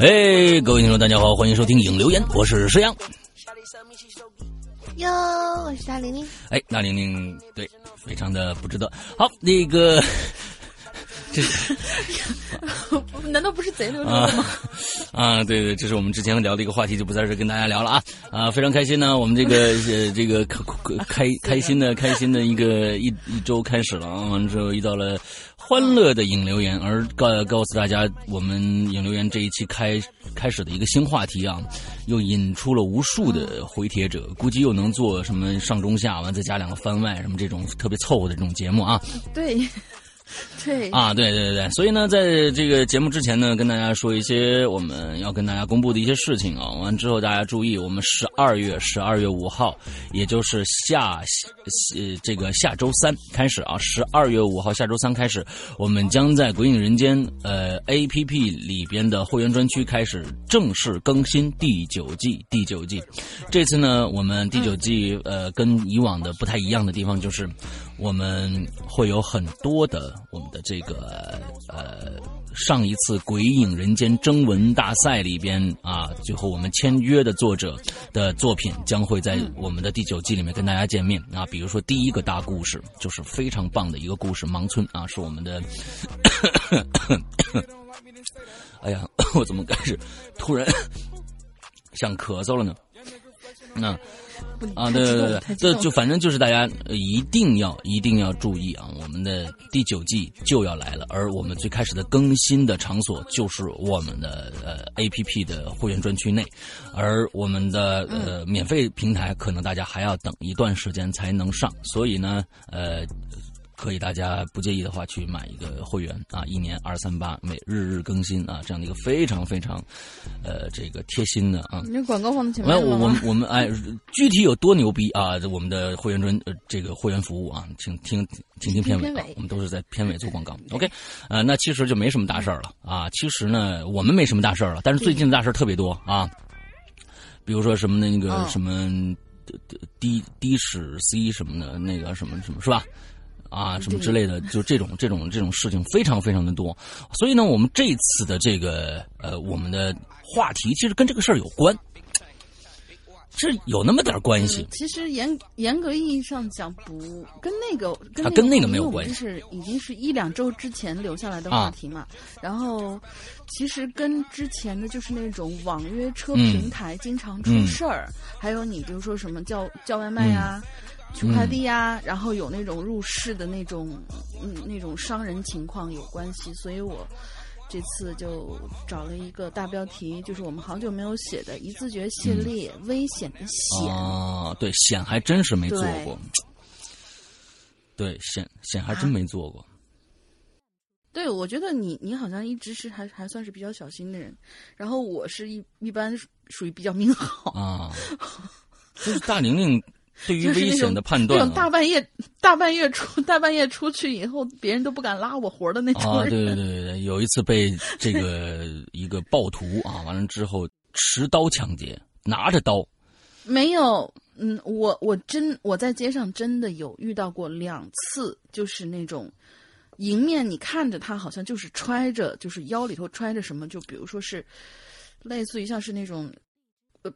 哎，各位听众，大家好，欢迎收听影留言，我是石阳。哟，我是大玲玲。哎，大玲玲对，非常的不值得。好，那个，这是 难道不是贼溜溜啊的吗？啊，对对，这是我们之前聊的一个话题，就不在这跟大家聊了啊啊，非常开心呢，我们这个呃这个开开开心的开心的一个一一周开始了啊，完了之后遇到了欢乐的影留言，而告告诉大家，我们影留言这一期开开始的一个新话题啊，又引出了无数的回帖者，估计又能做什么上中下完再加两个番外什么这种特别凑合的这种节目啊。对，对，啊，对对对，所以呢，在这个节目之前呢，跟大家说一些我们要跟大家公布的一些事情啊。完之后大家注意，我们十二月十二月五号，也就是下呃这个下周三开始啊，十二月五号下周三开始，我们将在《鬼影人间》呃 A P P 里边的会员专区开始正式更新第九季。第九季，这次呢，我们第九季呃跟以往的不太一样的地方就是，我们会有很多的我们的这个呃上一次《鬼影人间》征文大赛里边啊，最后我们签约的作者的作品将会在我们的第九季里面跟大家见面啊。比如说第一个大故事就是非常棒的一个故事，《盲村》啊，是我们的。哎呀，我怎么开始突然 想咳嗽了呢？那啊，对对对对，这就反正就是大家呃一定要一定要注意啊！我们的第九季就要来了，而我们最开始的更新的场所就是我们的呃 A P P 的会员专区内，而我们的呃免费平台可能大家还要等一段时间才能上，所以呢，呃。可以，大家不介意的话，去买一个会员啊，一年二三八，每日日更新啊，这样的一个非常非常，呃，这个贴心的啊。你这广告放在前没有，面我我们我们哎，具体有多牛逼啊？我们的会员专呃这个会员服务啊，请听请听片尾啊片尾，我们都是在片尾做广告。OK，呃，那其实就没什么大事儿了啊。其实呢，我们没什么大事儿了，但是最近的大事儿特别多啊，比如说什么那个嗯什么的的的士 C 什么的，那个什么什么是吧？啊，什么之类的，就这种这种这种事情非常非常的多，所以呢，我们这次的这个呃，我们的话题其实跟这个事儿有关，是有那么点儿关系。其实严严格意义上讲，不跟那个跟啊跟那个没有关系这是已经是一两周之前留下来的话题嘛。然后，其实跟之前的就是那种网约车平台经常出事儿，还有你比如说什么叫叫外卖呀、取快递呀、然后有那种入室的那种嗯那种伤人情况有关系，所以我。这次就找了一个大标题，就是我们好久没有写的“一字诀系列：危险的险”哦，对，险还真是没做过。对，险险还真没做过。对，我觉得你你好像一直是还还算是比较小心的人，然后我是一一般属属于比较命好。啊，就是大玲玲对于危险的判断、啊，这种大半夜大半夜出 大半夜出去以后，别人都不敢拉我活的那种啊！对对对对，有一次被这个 一个暴徒啊，完了之后持刀抢劫，拿着刀。没有，嗯，我我真我在街上真的有遇到过两次，就是那种迎面你看着他好像就是揣着，就是腰里头揣着什么，就比如说是类似于像是那种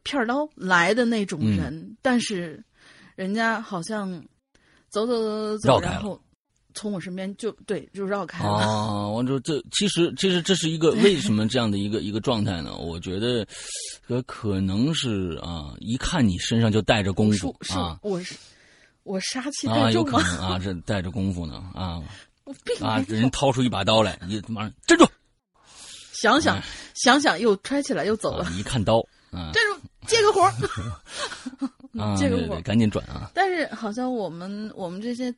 片刀来的那种人，嗯、但是人家好像走走走走走，然后从我身边就对就绕开了。啊，我说这其实其实这是一个为什么这样的一个一个状态呢？我觉得。可可能是啊，一看你身上就带着功夫啊！我是我杀气啊，有可能啊，这带着功夫呢啊！啊，人掏出一把刀来，你马上站住！想想、哎、想想，又揣起来又走了。啊、一看刀，啊，站住，接个活 啊，这个我，赶紧转啊！但是好像我们我们这些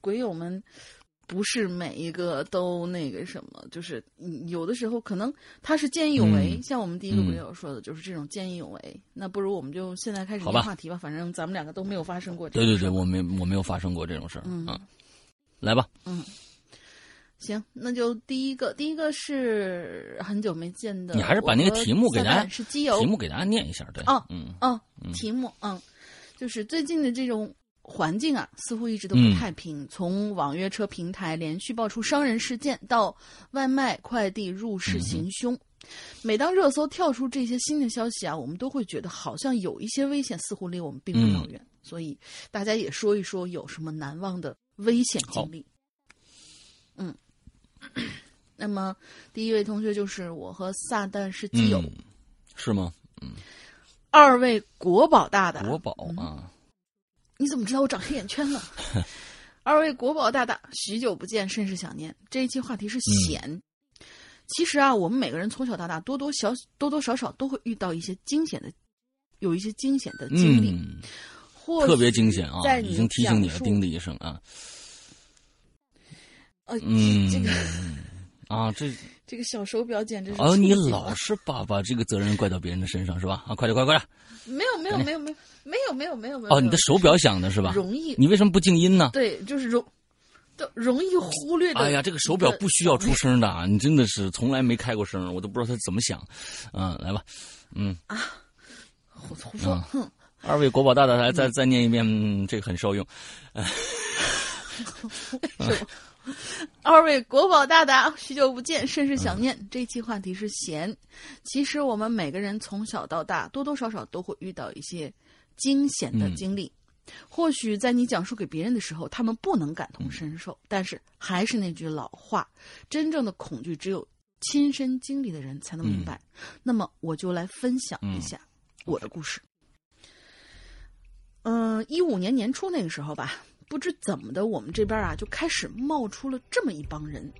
鬼友们。不是每一个都那个什么，就是有的时候可能他是见义勇为，嗯、像我们第一个鬼友说的，就是这种见义勇为。嗯、那不如我们就现在开始念话题吧，反正咱们两个都没有发生过这对对对，我没我没有发生过这种事儿。嗯啊，来吧。嗯，行，那就第一个，第一个是很久没见的。你还是把那个题目给大家是基友题目给大家念一下，对。哦，嗯哦，题目嗯，就是最近的这种。环境啊，似乎一直都不太平。嗯、从网约车平台连续爆出伤人事件，到外卖快递入室行凶，嗯、每当热搜跳出这些新的消息啊，我们都会觉得好像有一些危险似乎离我们并不遥远。嗯、所以大家也说一说有什么难忘的危险经历。嗯，那么第一位同学就是我和撒旦是基友，嗯、是吗？嗯，二位国宝大大，国宝啊。你怎么知道我长黑眼圈了？二位国宝大大，许久不见，甚是想念。这一期话题是险。嗯、其实啊，我们每个人从小到大，多多小多多少少都会遇到一些惊险的，有一些惊险的经历，嗯、或特别惊险啊！已经提醒你了，叮的一声啊。呃，嗯，这个啊，这 这个小手表简直是哦，你老是把把这个责任怪到别人的身上是吧？啊，快点，快快点！没有，没有，没有，没有，没有，没有，没有，没有。哦，你的手表响的是吧？容易。你为什么不静音呢？对，就是容，都容易忽略的。哎呀，这个手表不需要出声的啊！你真的是从来没开过声，我都不知道它怎么响。嗯，来吧，嗯啊，胡胡说，哼。二位国宝大大来再再念一遍，嗯、这个很受用。二位国宝大大，许久不见，甚是想念。嗯、这期话题是闲。其实我们每个人从小到大，多多少少都会遇到一些惊险的经历。嗯、或许在你讲述给别人的时候，他们不能感同身受。嗯、但是还是那句老话，真正的恐惧只有亲身经历的人才能明白。那么我就来分享一下我的故事。嗯，一五年年初那个时候吧。不知怎么的，我们这边啊就开始冒出了这么一帮人，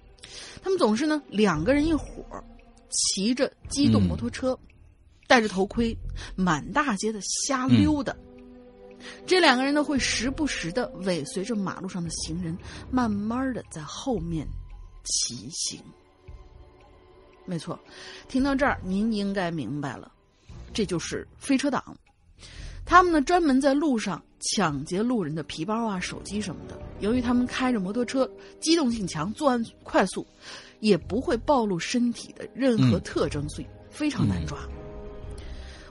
他们总是呢两个人一伙儿，骑着机动摩托车，嗯、戴着头盔，满大街的瞎溜达。嗯、这两个人呢会时不时的尾随着马路上的行人，慢慢的在后面骑行。没错，听到这儿您应该明白了，这就是飞车党。他们呢专门在路上抢劫路人的皮包啊、手机什么的。由于他们开着摩托车，机动性强，作案快速，也不会暴露身体的任何特征，所以非常难抓。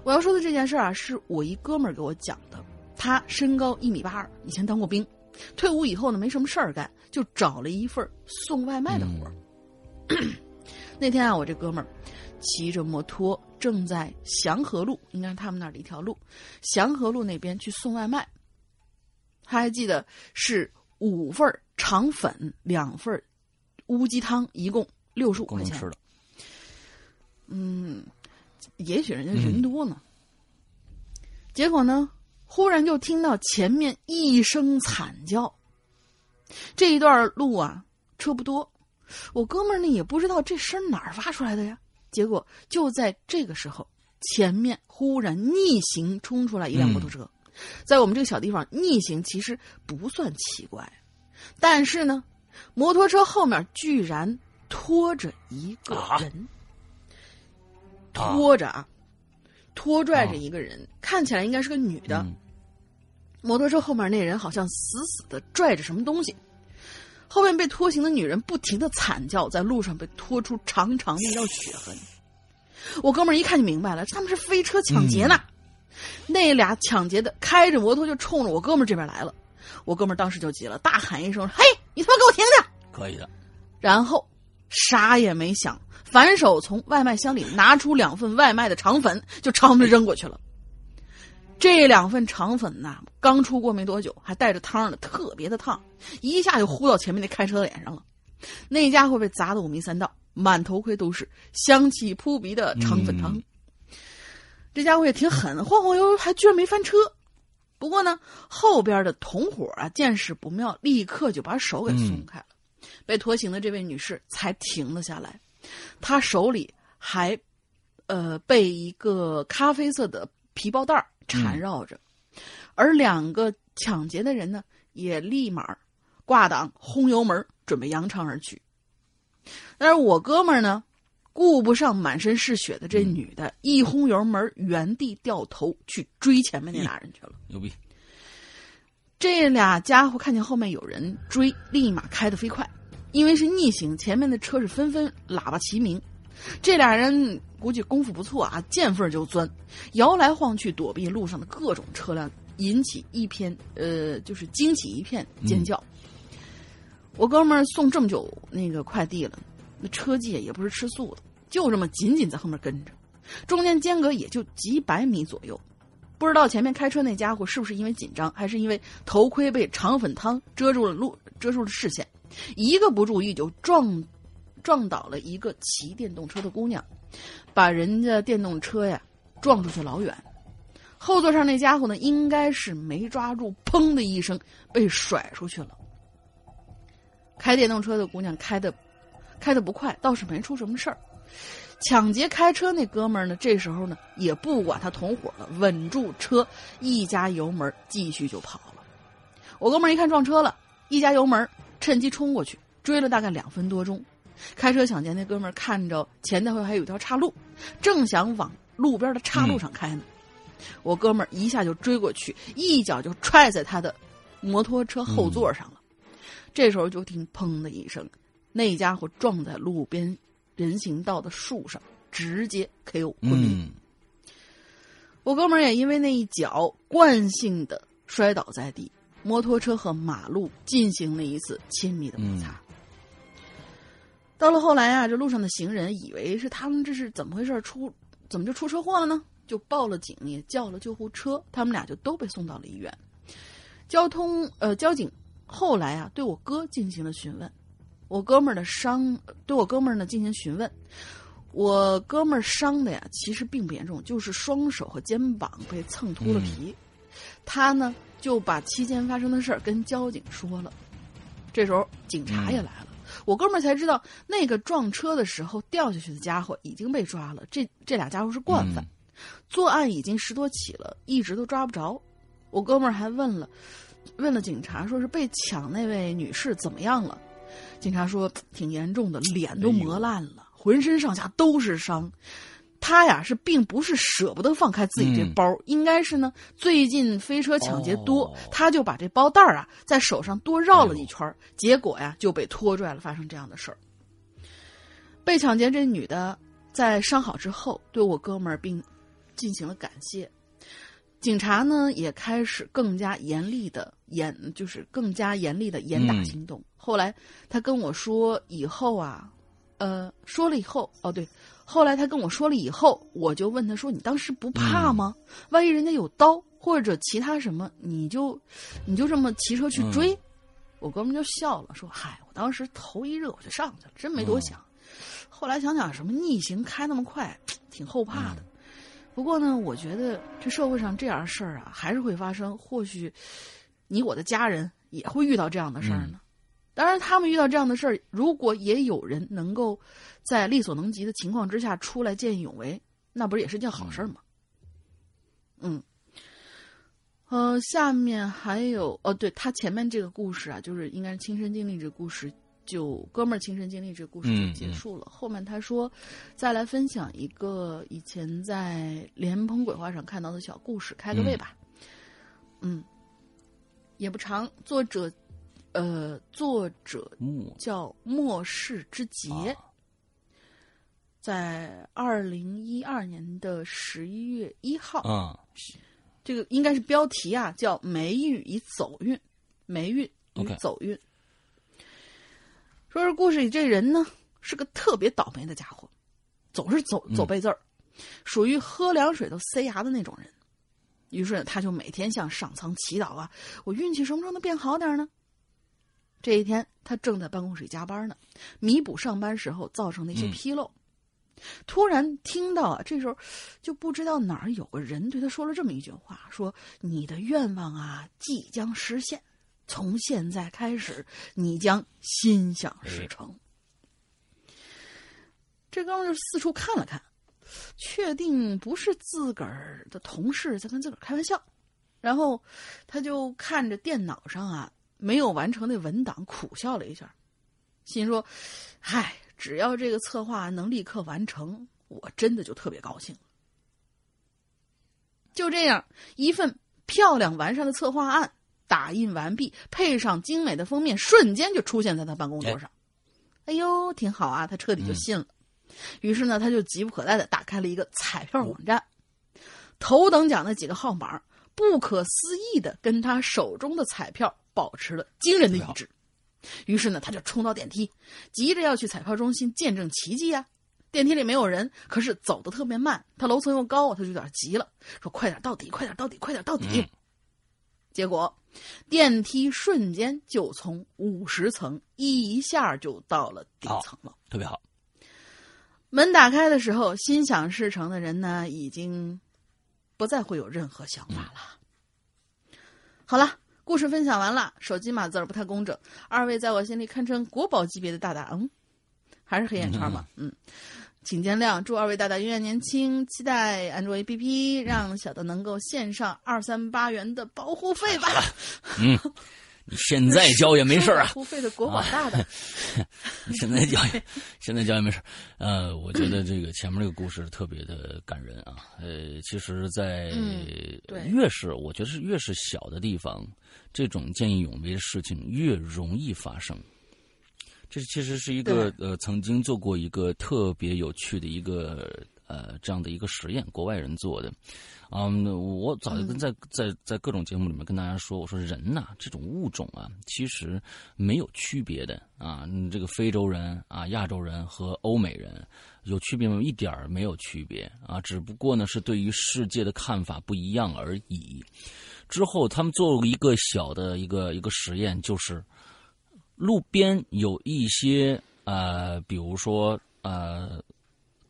我要说的这件事啊，是我一哥们儿给我讲的。他身高一米八二，以前当过兵，退伍以后呢没什么事儿干，就找了一份送外卖的活儿。那天啊，我这哥们儿骑着摩托。正在祥和路，应该是他们那儿的一条路，祥和路那边去送外卖。他还记得是五份肠粉，两份乌鸡汤，一共六十五块钱。吃了。嗯，也许人家人多呢。嗯、结果呢，忽然就听到前面一声惨叫。这一段路啊，车不多，我哥们儿呢也不知道这声哪儿发出来的呀。结果就在这个时候，前面忽然逆行冲出来一辆摩托车，嗯、在我们这个小地方逆行其实不算奇怪，但是呢，摩托车后面居然拖着一个人，啊、拖着啊，拖拽着一个人，啊、看起来应该是个女的。嗯、摩托车后面那人好像死死的拽着什么东西，后面被拖行的女人不停的惨叫，在路上被拖出长长的一道血痕。我哥们儿一看就明白了，他们是飞车抢劫呢。那俩抢劫的开着摩托就冲着我哥们儿这边来了，我哥们儿当时就急了，大喊一声：“嘿，你他妈给我停下！”可以的。然后啥也没想，反手从外卖箱里拿出两份外卖的肠粉，就朝他们扔过去了。这两份肠粉呐，刚出锅没多久，还带着汤呢，特别的烫，一下就呼到前面那开车的脸上了。那家伙被砸得五迷三道，满头盔都是香气扑鼻的肠粉汤。这家伙也挺狠，晃晃悠悠还居然没翻车。不过呢，后边的同伙啊见势不妙，立刻就把手给松开了。被拖行的这位女士才停了下来，她手里还，呃，被一个咖啡色的皮包袋缠绕着，而两个抢劫的人呢，也立马挂档轰油门，准备扬长而去。但是我哥们儿呢，顾不上满身是血的这女的，一轰油门，原地掉头去追前面那俩人去了。牛逼！这俩家伙看见后面有人追，立马开得飞快。因为是逆行，前面的车是纷纷喇叭齐鸣。这俩人估计功夫不错啊，见缝就钻，摇来晃去躲避路上的各种车辆，引起一片呃，就是惊起一片尖叫。我哥们儿送这么久那个快递了，那车技也不是吃素的，就这么紧紧在后面跟着，中间间隔也就几百米左右。不知道前面开车那家伙是不是因为紧张，还是因为头盔被肠粉汤遮住了路，遮住了视线。一个不注意就撞撞倒了一个骑电动车的姑娘，把人家电动车呀撞出去老远。后座上那家伙呢，应该是没抓住，砰的一声被甩出去了。开电动车的姑娘开的开的不快，倒是没出什么事儿。抢劫开车那哥们儿呢，这时候呢也不管他同伙了，稳住车，一加油门继续就跑了。我哥们儿一看撞车了，一加油门。趁机冲过去，追了大概两分多钟。开车抢劫那哥们儿看着前头还有一条岔路，正想往路边的岔路上开呢。我哥们儿一下就追过去，一脚就踹在他的摩托车后座上了。这时候就听“砰”的一声，那家伙撞在路边人行道的树上，直接 KO 昏迷。我哥们儿也因为那一脚惯性的摔倒在地。摩托车和马路进行了一次亲密的摩擦。到了后来啊，这路上的行人以为是他们这是怎么回事？出怎么就出车祸了呢？就报了警，也叫了救护车，他们俩就都被送到了医院。交通呃，交警后来啊，对我哥进行了询问。我哥们儿的伤，对我哥们儿呢进行询问。我哥们儿伤的呀，其实并不严重，就是双手和肩膀被蹭秃了皮。他呢？就把期间发生的事儿跟交警说了，这时候警察也来了，我哥们儿才知道那个撞车的时候掉下去的家伙已经被抓了。这这俩家伙是惯犯，作案已经十多起了，一直都抓不着。我哥们儿还问了，问了警察，说是被抢那位女士怎么样了？警察说挺严重的，脸都磨烂了，浑身上下都是伤。他呀是并不是舍不得放开自己这包，应该是呢最近飞车抢劫多，他就把这包袋啊在手上多绕了一圈，结果呀就被拖拽了，发生这样的事儿。被抢劫这女的在伤好之后，对我哥们儿并进行了感谢。警察呢也开始更加严厉的严，就是更加严厉的严打行动。后来他跟我说以后啊，呃，说了以后哦对。后来他跟我说了以后，我就问他说：“你当时不怕吗？万一人家有刀或者其他什么，你就你就这么骑车去追？”我哥们就笑了，说：“嗨，我当时头一热我就上去了，真没多想。后来想想，什么逆行开那么快，挺后怕的。不过呢，我觉得这社会上这样的事儿啊，还是会发生。或许你我的家人也会遇到这样的事儿呢。当然，他们遇到这样的事儿，如果也有人能够。”在力所能及的情况之下出来见义勇为，那不是也是件好事吗？嗯，呃，下面还有哦，对他前面这个故事啊，就是应该是亲身经历这个故事，就哥们儿亲身经历这个故事就结束了。后面他说再来分享一个以前在莲蓬鬼话上看到的小故事，开个胃吧。嗯，也不长，作者呃，作者叫末世之劫，啊。在二零一二年的十一月一号，啊，这个应该是标题啊，叫“霉运与走运”，霉运与走运。说是故事里这人呢是个特别倒霉的家伙，总是走走背字儿，属于喝凉水都塞牙的那种人。于是他就每天向上苍祈祷啊，我运气什么时候能变好点呢？这一天，他正在办公室加班呢，弥补上班时候造成的一些嗯纰漏。突然听到啊，这时候就不知道哪儿有个人对他说了这么一句话：“说你的愿望啊即将实现，从现在开始你将心想事成。这哥们儿就四处看了看，确定不是自个儿的同事在跟自个儿开玩笑，然后他就看着电脑上啊没有完成的文档，苦笑了一下，心说：“嗨。”只要这个策划能立刻完成，我真的就特别高兴。就这样，一份漂亮完善的策划案打印完毕，配上精美的封面，瞬间就出现在他办公桌上。哎呦，挺好啊！他彻底就信了。于是呢，他就急不可待的打开了一个彩票网站，头等奖的几个号码，不可思议的跟他手中的彩票保持了惊人的一致。于是呢，他就冲到电梯，急着要去彩票中心见证奇迹呀、电梯里没有人，可是走的特别慢，他楼层又高，他就有点急了，说：“快点到底，快点到底，快点到底！”嗯结果，电梯瞬间就从五十层一下就到了顶层了。特别好。门打开的时候，心想事成的人呢，已经不再会有任何想法了。好了。故事分享完了，手机码字儿不太工整，二位在我心里堪称国宝级别的大大，嗯，还是黑眼圈嘛，嗯，请见谅。祝二位大大永远年轻，期待安卓 APP 让小的能够献上二三八元的保护费吧。嗯，你现在交也没事啊。付费的国宝大的，现在交也 现在交也没事。呃，我觉得这个前面这个故事特别的感人啊。呃，其实，在越是我觉得是越是小的地方。这种见义勇为的事情越容易发生，这其实是一个呃曾经做过一个特别有趣的一个呃这样的一个实验，国外人做的。嗯，我早就跟在在在各种节目里面跟大家说，我说人呐、啊，这种物种啊，其实没有区别的啊。这个非洲人啊、亚洲人和欧美人有区别吗？一点儿没有区别啊，只不过呢是对于世界的看法不一样而已。之后，他们做了一个小的一个一个实验，就是路边有一些呃，比如说呃，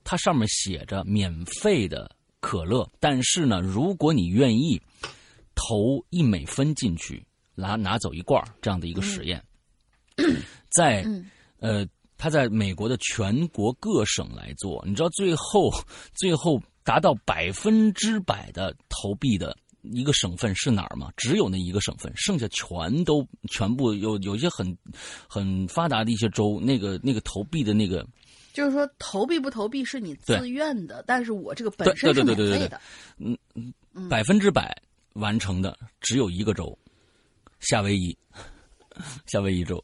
它上面写着免费的可乐，但是呢，如果你愿意投一美分进去，拿拿走一罐这样的一个实验，嗯、在呃，他在美国的全国各省来做，你知道最后 最后达到百分之百的投币的。一个省份是哪儿吗？只有那一个省份，剩下全都全部有有一些很很发达的一些州，那个那个投币的那个，就是说投币不投币是你自愿的，但是我这个本身是免费的，嗯嗯，百分之百完成的只有一个州，夏威夷，夏威夷州，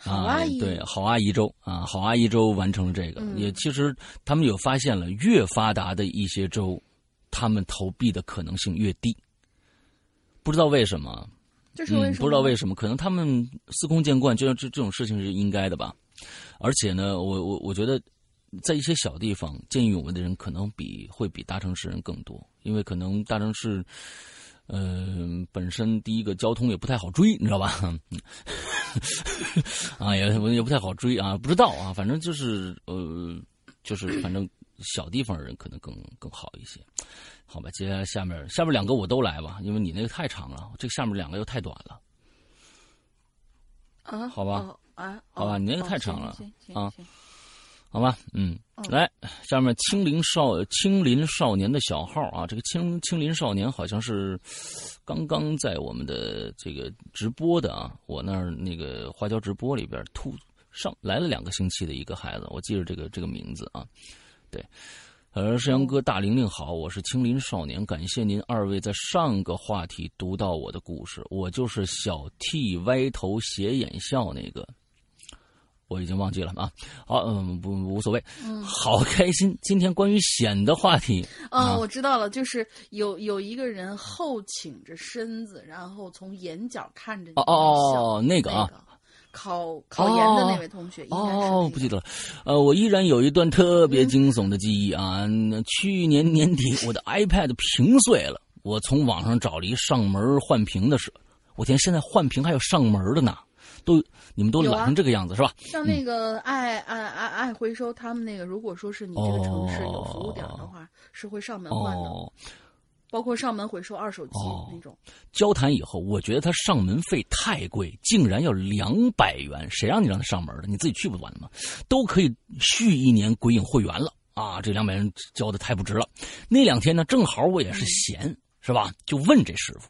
好阿姨、啊、对好阿姨州。啊，好阿姨州完成了这个，嗯、也其实他们有发现了，越发达的一些州。他们投币的可能性越低，不知道为什么，这。是为什么、嗯？不知道为什么，可能他们司空见惯，就像这这种事情是应该的吧。而且呢，我我我觉得，在一些小地方见义勇为的人，可能比会比大城市人更多，因为可能大城市，呃，本身第一个交通也不太好追，你知道吧？啊，也也不太好追啊，不知道啊，反正就是呃，就是反正。小地方的人可能更更好一些，好吧？接下来下面下面两个我都来吧，因为你那个太长了，这个下面两个又太短了。啊，好吧，哦、啊，好吧，哦、你那个太长了啊，好吧，嗯，哦、来下面青林少青林少年的小号啊，这个青青林少年好像是刚刚在我们的这个直播的啊，我那儿那个花椒直播里边突上来了两个星期的一个孩子，我记着这个这个名字啊。对，呃，山羊哥大玲玲好，我是青林少年，感谢您二位在上个话题读到我的故事，我就是小 T 歪头斜眼笑那个。我已经忘记了啊，好，嗯，不无所谓，嗯，好开心。今天关于险的话题，嗯，我知道了，就是有有一个人后倾着身子，然后从眼角看着你哦哦，那个啊，考考研的那位同学，哦，不记得了，呃，我依然有一段特别惊悚的记忆啊。去年年底，我的 iPad 屏碎了，我从网上找了一上门换屏的事，我天，现在换屏还有上门的呢。都你们都懒成这个样子是吧？像那个爱爱爱爱回收，他们那个如果说是你这个城市有服务点的话，是会上门换的，包括上门回收二手机那种。交谈以后，我觉得他上门费太贵，竟然要两百元，谁让你让他上门的？你自己去不完了吗？都可以续一年鬼影会员了啊！这两百元交的太不值了。那两天呢，正好我也是闲，是吧？就问这师傅，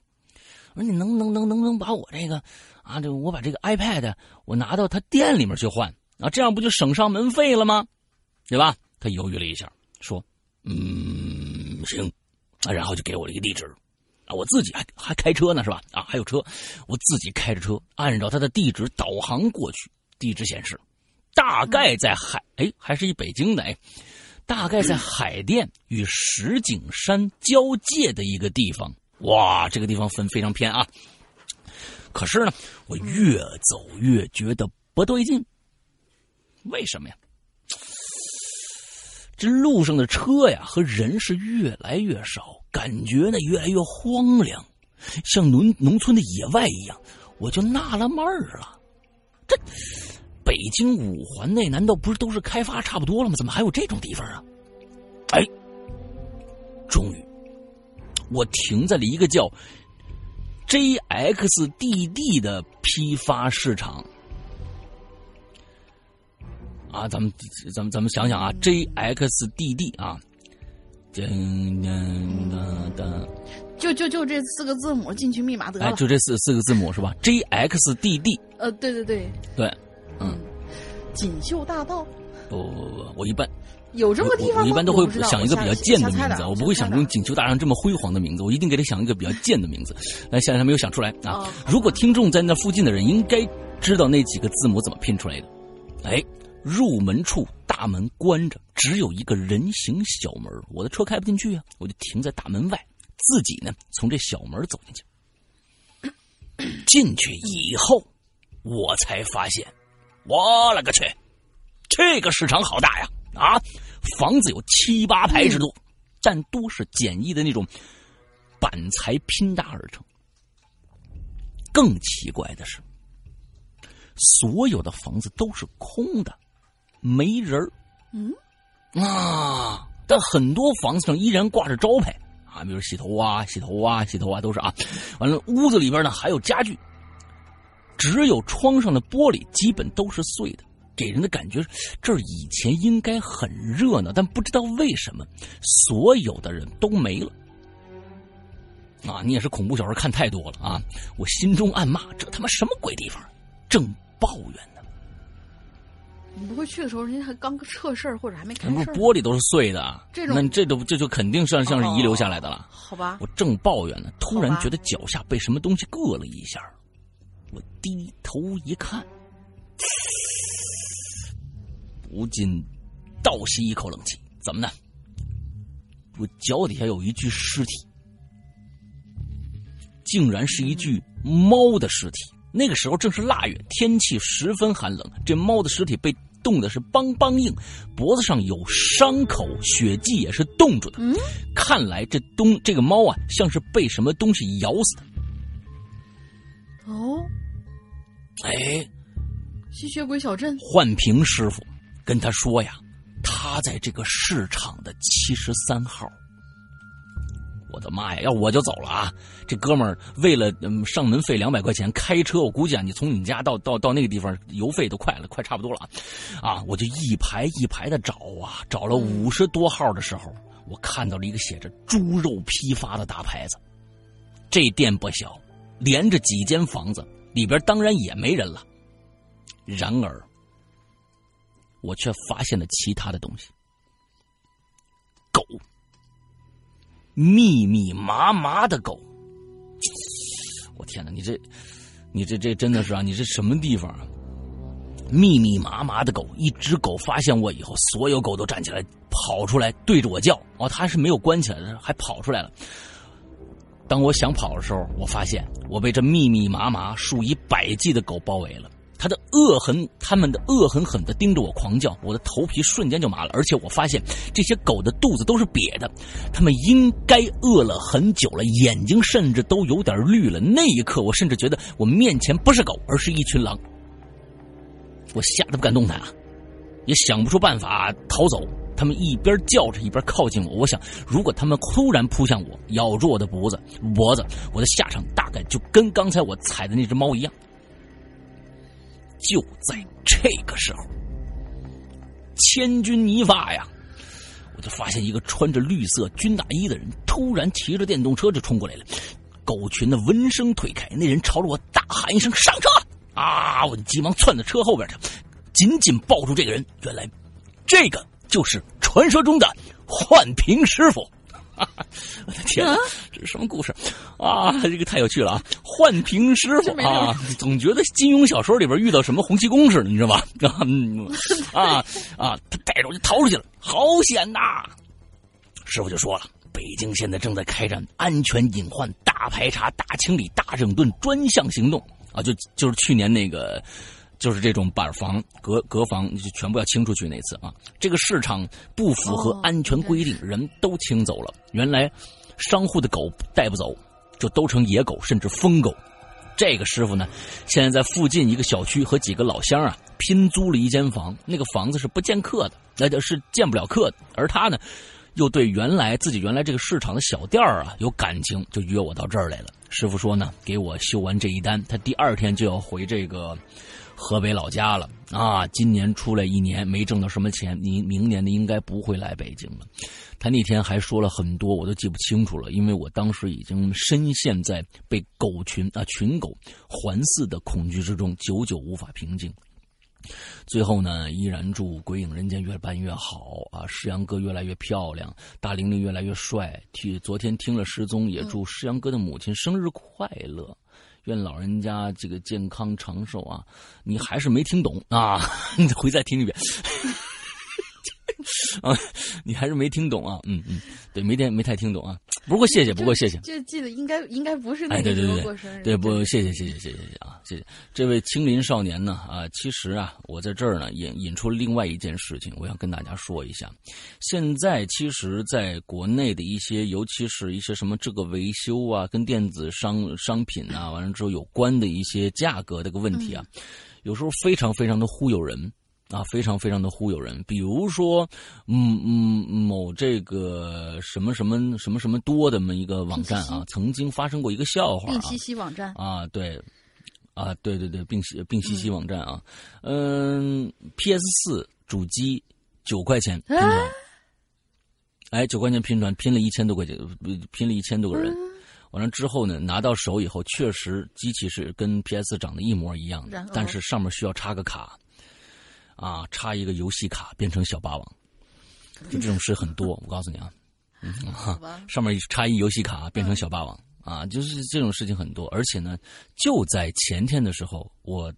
我说你能能能能能把我这个。啊，这我把这个 iPad 我拿到他店里面去换啊，这样不就省上门费了吗？对吧？他犹豫了一下，说：“嗯，行。”啊，然后就给我了一个地址，啊，我自己还还开车呢，是吧？啊，还有车，我自己开着车，按照他的地址导航过去。地址显示，大概在海，哎，还是一北京的，哎，大概在海淀与石景山交界的一个地方。哇，这个地方分非常偏啊。可是呢，我越走越觉得不对劲。为什么呀？这路上的车呀和人是越来越少，感觉呢越来越荒凉，像农农村的野外一样。我就纳了闷儿了，这北京五环内难道不是都是开发差不多了吗？怎么还有这种地方啊？哎，终于，我停在了一个叫…… JXDD 的批发市场。啊，咱们咱们咱们想想啊，JXDD 啊，噔噔噔噔，就就就这四个字母进去密码得了，就这四四个字母是吧？JXDD，呃，对对对。对，嗯，锦绣大道，不不不，我一般。有这么地方我一般都会想一个比较贱的名字，我不会想这种锦绣大厦这么辉煌的名字，我一定给他想一个比较贱的名字。那现在还没有想出来啊！如果听众在那附近的人，应该知道那几个字母怎么拼出来的。哎，入门处大门关着，只有一个人形小门，我的车开不进去啊，我就停在大门外，自己呢从这小门走进去。进去以后，我才发现，我勒个去，这个市场好大呀！啊，房子有七八排之多，但多是简易的那种板材拼搭而成。更奇怪的是，所有的房子都是空的，没人嗯，啊，但很多房子上依然挂着招牌啊，比如洗头啊、洗头啊、洗头啊，都是啊。完了，屋子里边呢还有家具，只有窗上的玻璃基本都是碎的。给人的感觉，这儿以前应该很热闹，但不知道为什么，所有的人都没了。啊，你也是恐怖小说看太多了啊！我心中暗骂：这他妈什么鬼地方？正抱怨呢。你不会去的时候，人家还刚撤事儿，或者还没开事玻璃都是碎的，这种那这都这就肯定算像是遗留下来的了。好吧。我正抱怨呢，突然觉得脚下被什么东西硌了一下，我低头一看。不禁倒吸一口冷气，怎么呢？我脚底下有一具尸体，竟然是一具猫的尸体。那个时候正是腊月，天气十分寒冷，这猫的尸体被冻的是梆梆硬，脖子上有伤口，血迹也是冻住的。嗯，看来这东这个猫啊，像是被什么东西咬死的。哦，哎，吸血鬼小镇，幻平师傅。跟他说呀，他在这个市场的七十三号。我的妈呀，要我就走了啊！这哥们儿为了嗯上门费两百块钱开车，我估计啊，你从你家到到到那个地方油费都快了，快差不多了啊！啊，我就一排一排的找啊，找了五十多号的时候，我看到了一个写着“猪肉批发”的大牌子。这店不小，连着几间房子，里边当然也没人了。然而。我却发现了其他的东西。狗，密密麻麻的狗。我天哪，你这，你这这真的是啊！你这什么地方啊？密密麻麻的狗，一只狗发现我以后，所有狗都站起来跑出来对着我叫。哦，它是没有关起来的，还跑出来了。当我想跑的时候，我发现我被这密密麻麻数以百计的狗包围了。他的恶狠，他们的恶狠狠地盯着我狂叫，我的头皮瞬间就麻了。而且我发现这些狗的肚子都是瘪的，它们应该饿了很久了，眼睛甚至都有点绿了。那一刻，我甚至觉得我面前不是狗，而是一群狼。我吓得不敢动弹啊，也想不出办法逃走。他们一边叫着，一边靠近我。我想，如果他们突然扑向我，咬住我的脖子，脖子，我的下场大概就跟刚才我踩的那只猫一样。就在这个时候，千钧一发呀！我就发现一个穿着绿色军大衣的人突然骑着电动车就冲过来了。狗群的闻声退开，那人朝着我大喊一声：“上车！”啊！我急忙窜到车后边去，紧紧抱住这个人。原来，这个就是传说中的幻平师傅。我的天，这是什么故事啊？这个太有趣了啊！幻平师傅啊，总觉得金庸小说里边遇到什么洪七公似的，你知道吧？啊啊！他带着我就逃出去了，好险呐！师傅就说了，北京现在正在开展安全隐患大排查、大清理、大整顿专项行动。啊，就就是去年那个，就是这种板房、隔隔房，就全部要清出去那次啊。这个市场不符合安全规定，人都清走了。原来商户的狗带不走，就都成野狗，甚至疯狗。这个师傅呢，现在在附近一个小区和几个老乡啊拼租了一间房，那个房子是不见客的，那就是见不了客的。而他呢，又对原来自己原来这个市场的小店啊有感情，就约我到这儿来了。师傅说呢，给我修完这一单，他第二天就要回这个河北老家了啊。今年出来一年没挣到什么钱，你明年的应该不会来北京了。他那天还说了很多，我都记不清楚了，因为我当时已经深陷在被狗群啊群狗环伺的恐惧之中，久久无法平静。最后呢，依然祝鬼影人间越办越好啊！石阳哥越来越漂亮，大玲玲越来越帅。听昨天听了失踪，也祝石阳哥的母亲生日快乐，愿老人家这个健康长寿啊！你还是没听懂啊？你回再听一遍。啊，你还是没听懂啊？嗯嗯，对，没点没太听懂啊。不过谢谢不过谢谢。这记得应该应该不是对对对对对不谢谢谢谢谢谢谢啊谢谢。这位青林少年呢啊其实啊我在这儿呢引引出另外一件事情我想跟大家说一下。现在其实在国内的一些尤其是一些什么这个维修啊跟电子商商品啊完了之后有关的一些价格这个问题啊有时候非常非常的忽悠人。啊，非常非常的忽悠人。比如说，嗯嗯，某这个什么什么什么什么多的么一个网站啊，曾经发生过一个笑话。病西西网站啊，对，啊，对对对，病西病西西网站啊，嗯，PS 四主机九块钱拼团，哎，九块钱拼团拼了一千多块钱，拼了一千多个人。完了之后呢，拿到手以后，确实机器是跟 PS 长得一模一样的，但是上面需要插个卡。啊，插一个游戏卡变成小霸王，就这种事很多。我告诉你啊，嗯，上面插一游戏卡变成小霸王啊，就是这种事情很多。而且呢，就在前天的时候，我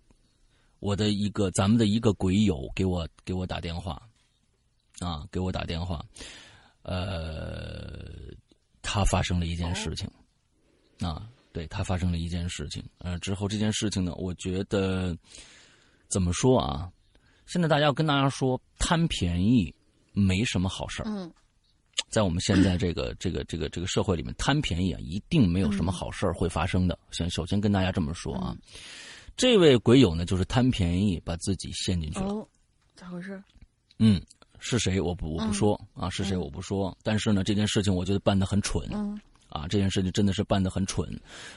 我的一个咱们的一个鬼友给我给我打电话，啊，给我打电话，呃，他发生了一件事情，啊，对他发生了一件事情，呃，之后这件事情呢，我觉得怎么说啊？现在大家要跟大家说，贪便宜没什么好事儿。嗯，在我们现在这个这个这个这个社会里面，贪便宜啊，一定没有什么好事儿会发生的。先首先跟大家这么说啊，这位鬼友呢，就是贪便宜把自己陷进去了。哦，咋回事？嗯，是谁？我不我不说啊，是谁？我不说。但是呢，这件事情我觉得办得很蠢。嗯。啊，这件事情真的是办得很蠢，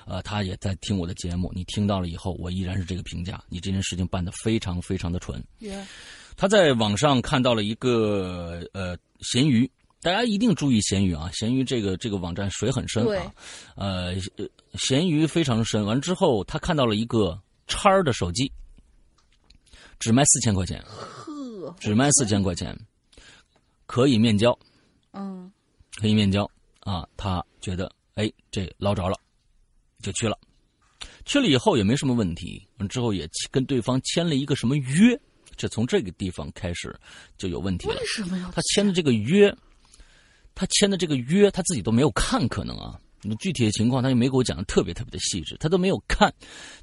呃，他也在听我的节目，你听到了以后，我依然是这个评价，你这件事情办得非常非常的蠢。他在网上看到了一个呃咸鱼，大家一定注意咸鱼啊，咸鱼这个这个网站水很深啊，呃，咸鱼非常深。完之后，他看到了一个叉儿的手机，只卖四千块钱，呵，只卖四千块钱，可以面交。嗯可以面交啊，他觉得哎这捞着了，就去了。去了以后也没什么问题，之后也跟对方签了一个什么约，这从这个地方开始就有问题了。为什么要他签的这个约，他签的这个约他自己都没有看，可能啊，具体的情况他也没给我讲的特别特别的细致，他都没有看，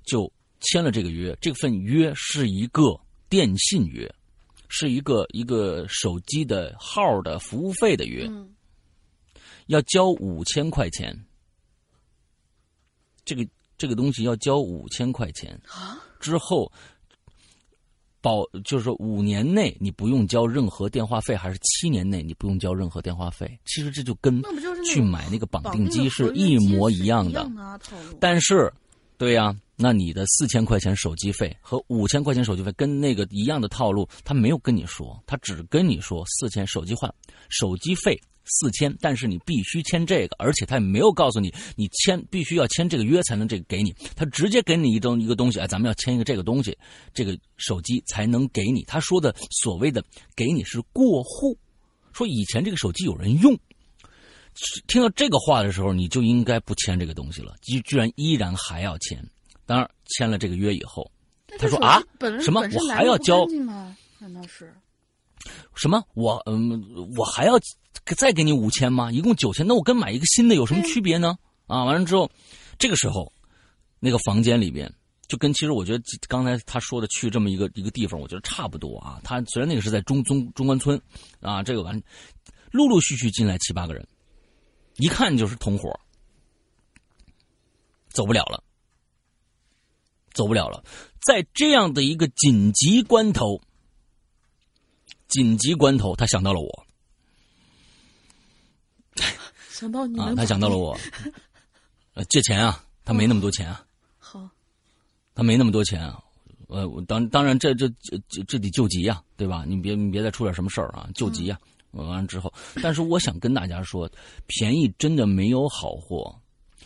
就签了这个约。这份约是一个电信约，是一个一个手机的号的服务费的约，嗯要交五千块钱。这个这个东西要交五千块钱啊？之后保就是说五年内你不用交任何电话费，还是七年内你不用交任何电话费？其实这就跟去买那个绑定机是一模。一样的。但是，对呀、那你的四千块钱手机费和五千块钱手机费跟那个一样的套路，他没有跟你说，他只跟你说四千手机换手机费四千，但是你必须签这个，而且他也没有告诉你你签必须要签这个约才能这个给你，他直接给你一东一个东西，哎，咱们要签一个这个东西，这个手机才能给你。他说的所谓的给你是过户，说以前这个手机有人用。听到这个话的时候，你就应该不签这个东西了，居居然依然还要签。当然，签了这个约以后，他说啊什么我还要交？难道是？什么我嗯，我还要再给你五千吗？一共九千，那我跟买一个新的有什么区别呢？啊，完了之后，这个时候，那个房间里边就跟其实我觉得刚才他说的去这么一个一个地方，我觉得差不多啊。他虽然那个是在中中中关村啊，这个完陆陆续续进来七八个人，一看就是同伙，走不了了，走不了了。在这样的一个紧急关头。紧急关头，他想到了我。啊，想到你啊他想到了我，呃，借钱啊，他没那么多钱啊，好，他没那么多钱啊，呃，我当当然这这这这这得救急呀、对吧？你别你别再出点什么事儿啊，救急呀、完了之后，但是我想跟大家说，便宜真的没有好货。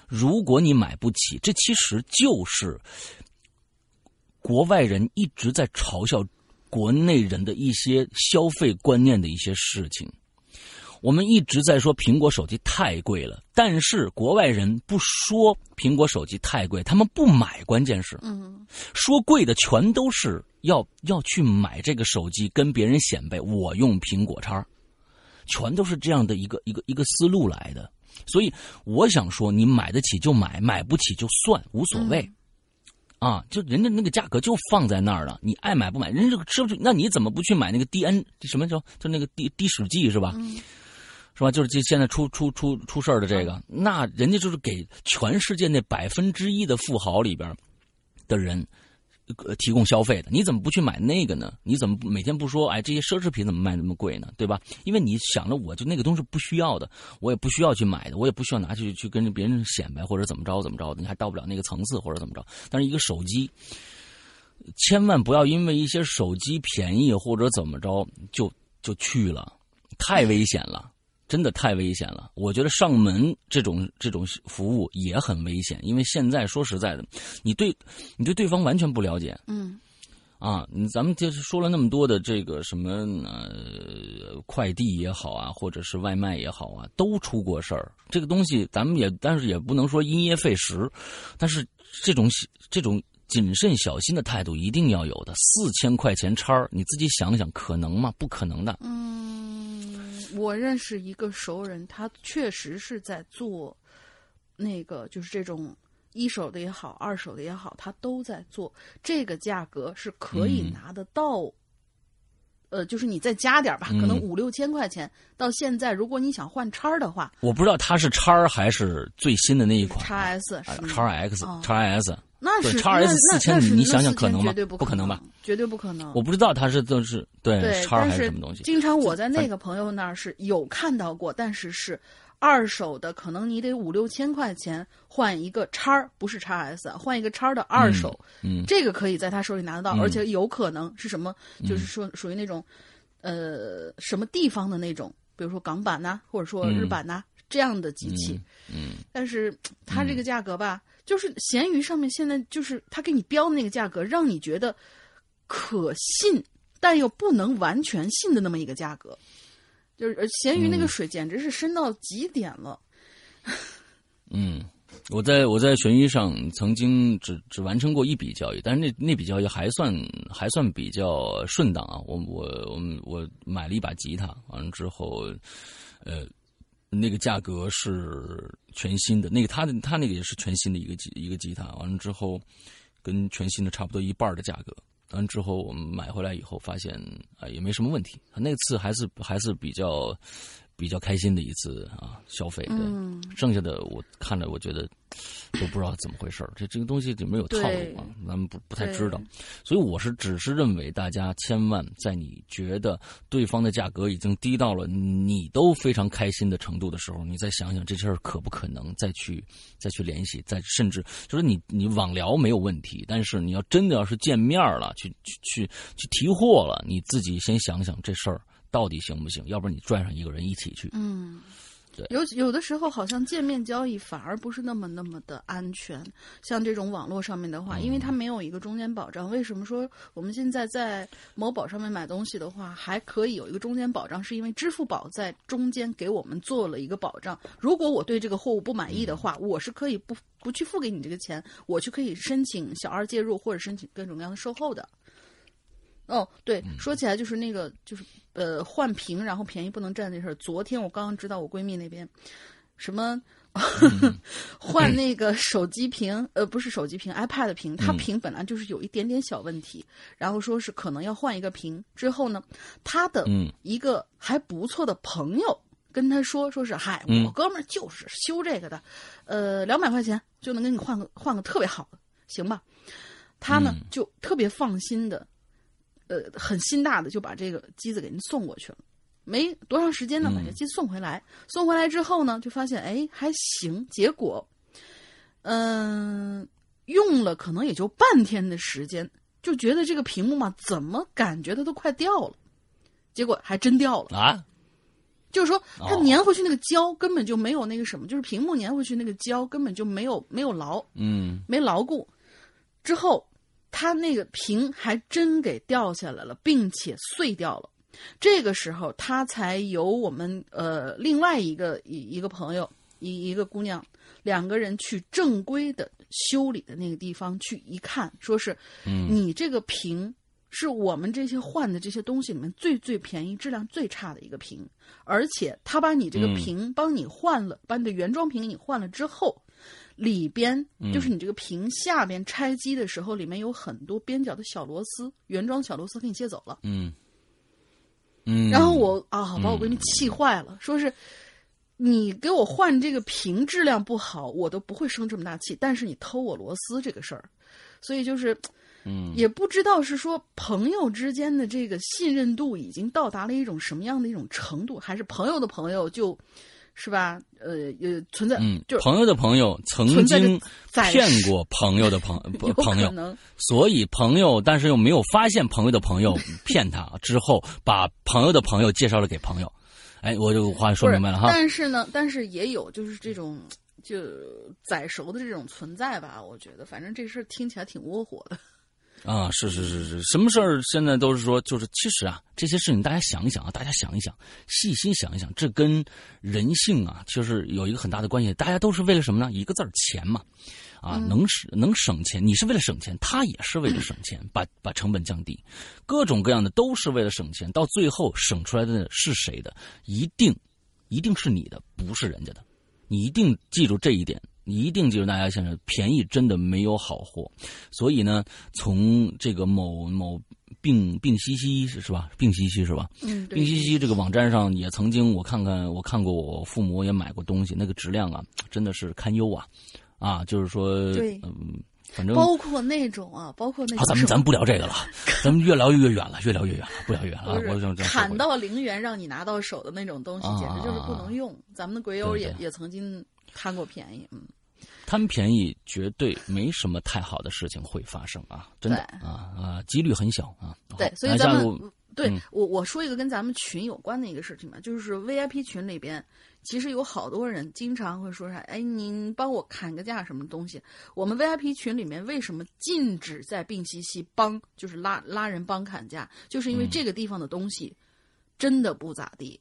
如果你买不起，这其实就是国外人一直在嘲笑国内人的一些消费观念的一些事情。我们一直在说苹果手机太贵了，但是国外人不说苹果手机太贵，他们不买，关键是嗯说贵的全都是要要去买这个手机，跟别人显摆我用苹果叉，全都是这样的一个一个一个思路来的。所以我想说，你买得起就买，买不起就算，无所谓。啊，就人家那个价格就放在那儿了，你爱买不买，人家这个吃不去，那你怎么不去买那个 D N 什么叫就那个低低史记是吧？嗯是吧？就是这现在出出出出事儿的这个，那人家就是给全世界那百分之一的富豪里边的人。呃，提供消费的，你怎么不去买那个呢？你怎么每天不说，哎，这些奢侈品怎么卖那么贵呢？对吧？因为你想着，我就那个东西不需要的，我也不需要去买的，我也不需要拿去去跟别人显摆或者怎么着怎么着的，你还到不了那个层次或者怎么着。但是一个手机，千万不要因为一些手机便宜或者怎么着就就去了，太危险了。真的太危险了，我觉得上门这种这种服务也很危险，因为现在说实在的，你对你对对方完全不了解嗯啊。咱们就是说了那么多的这个什么呃快递也好啊，或者是外卖也好啊，都出过事儿。这个东西咱们也但是也不能说因噎废食，但是这种这种谨慎小心的态度一定要有的。四千块钱叉儿，你自己想想，可能吗？不可能的。嗯，我认识一个熟人，他确实是在做那个，就是这种一手的也好，二手的也好，他都在做。这个价格是可以嗯拿得到。呃，就是你再加点吧，可能嗯五六千块钱。到现在，如果你想换叉儿的话，我不知道它是叉儿还是最新的那一款叉 S 叉 X 哦叉 S，那是对 XS 那4000那是你想想4000可能吗绝对不不可能吧？绝对不可能。我不知道它是都是对对，叉还是什么东西。经常我在那个朋友那儿是有看到过，但是是二手的，可能你得五六千块钱换一个叉儿，不是叉 S，啊换一个叉儿的二手，嗯这个可以在他手里拿得到，嗯而且有可能是什么，就是说属于那种，呃，什么地方的那种，比如说港版呐、或者说日版呐、这样的机器。嗯但是它这个价格吧，就是闲鱼上面现在就是他给你标的那个价格，让你觉得可信，但又不能完全信的那么一个价格。就是闲鱼那个水简直是深到极点了。嗯，我在我在玄鱼上曾经只只完成过一笔交易，但是那那笔交易还算还算比较顺当啊。我我我我买了一把吉他，完了之后，呃，那个价格是全新的，那个他的他那个也是全新的一个吉一个吉他，完了之后跟全新的差不多一半的价格。完之后我们买回来以后发现啊也没什么问题，那次还是还是比较。比较开心的一次啊消费，对，剩下的我看着，我觉得都不知道怎么回事这这个东西里面有套路啊，咱们不不太知道，所以我是只是认为大家千万在你觉得对方的价格已经低到了你都非常开心的程度的时候，你再想想这事儿可不可能再去再去联系，再甚至就是你你网聊没有问题，但是你要真的要是见面了，去去去去提货了，你自己先想想这事儿。到底行不行？要不然你拽上一个人一起去。嗯，对，有有的时候好像见面交易反而不是那么那么的安全。像这种网络上面的话，因为它没有一个中间保障。为什么说我们现在在某宝上面买东西的话，还可以有一个中间保障？是因为支付宝在中间给我们做了一个保障。如果我对这个货物不满意的话，我是可以不不去付给你这个钱，我去可以申请小二介入或者申请各种各样的售后的。哦，对，说起来就是那个，就是呃，换屏然后便宜不能占这事儿。昨天我刚刚知道我闺蜜那边，什么 换那个手机屏，呃，不是手机屏，iPad 屏，它屏本来就是有一点点小问题，然后说是可能要换一个屏。之后呢，他的一个还不错的朋友跟他说，说是嗨，我哥们儿就是修这个的，呃，两百块钱就能给你换个换个特别好的，行吧？他呢就特别放心的。呃，很心大的就把这个机子给您送过去了，没多长时间呢，把这机子送回来。送回来之后呢，就发现哎还行。结果，嗯，用了可能也就半天的时间，就觉得这个屏幕嘛，怎么感觉它都快掉了。结果还真掉了啊！就是说，它粘回去那个胶根本就没有那个什么，就是屏幕粘回去那个胶根本就没有没有牢，嗯，没牢固。之后。它那个屏还真给掉下来了，并且碎掉了。这个时候，他才由我们呃另外一个一一个朋友一一个姑娘两个人去正规的修理的那个地方去一看，说是，嗯你这个屏是我们这些换的这些东西里面最最便宜、质量最差的一个屏，而且他把你这个屏帮你换了，把你的原装屏给你换了之后。里边就是你这个屏下边拆机的时候，里面有很多边角的小螺丝，原装小螺丝给你卸走了。嗯嗯。然后我啊，把我闺蜜气坏了，说是你给我换这个屏质量不好，我都不会生这么大气。但是你偷我螺丝这个事儿，所以就是，嗯，也不知道是说朋友之间的这个信任度已经到达了一种什么样的一种程度，还是朋友的朋友就。是吧？呃，有存在，嗯，就朋友的朋友曾经骗过朋友的朋 朋友，所以朋友，但是又没有发现朋友的朋友 骗他，之后把朋友的朋友介绍了给朋友。哎，我就话说明白了哈。但是呢，但是也有就是这种就宰熟的这种存在吧？我觉得，反正这事儿听起来挺窝火的。啊，是是是是，什么事儿现在都是说，就是其实啊，这些事情大家想一想啊，大家想一想，细心想一想，这跟人性啊，就是有一个很大的关系。大家都是为了什么呢？一个字儿钱嘛，啊，能省能省钱，你是为了省钱，他也是为了省钱，把把成本降低，各种各样的都是为了省钱，到最后省出来的是谁的？一定一定是你的，不是人家的，你一定记住这一点。你一定记住，大家想想，便宜真的没有好货。所以呢，从这个某某病病西西是是吧？病西西是吧？嗯，病西西这个网站上也曾经，我看看，我看过，我父母也买过东西，那个质量啊，真的是堪忧啊！啊，就是说，对，嗯，反正包括那种啊，包括那好，咱们 咱们不聊这个了，咱们越聊越远了，越聊越远了，不聊越远了。我想砍到零元让你拿到手的那种东西，简直就是不能用。咱们的鬼友也也曾经。贪过便宜，嗯，贪便宜绝对没什么太好的事情会发生啊，真的啊啊，几率很小啊。对，所以咱们对我我说一个跟咱们群有关的一个事情吧，就是 VIP 群里边，其实有好多人经常会说啥，哎，您帮我砍个价什么东西？我们 VIP 群里面为什么禁止在病西西帮，就是拉拉人帮砍价，就是因为这个地方的东西真的不咋地。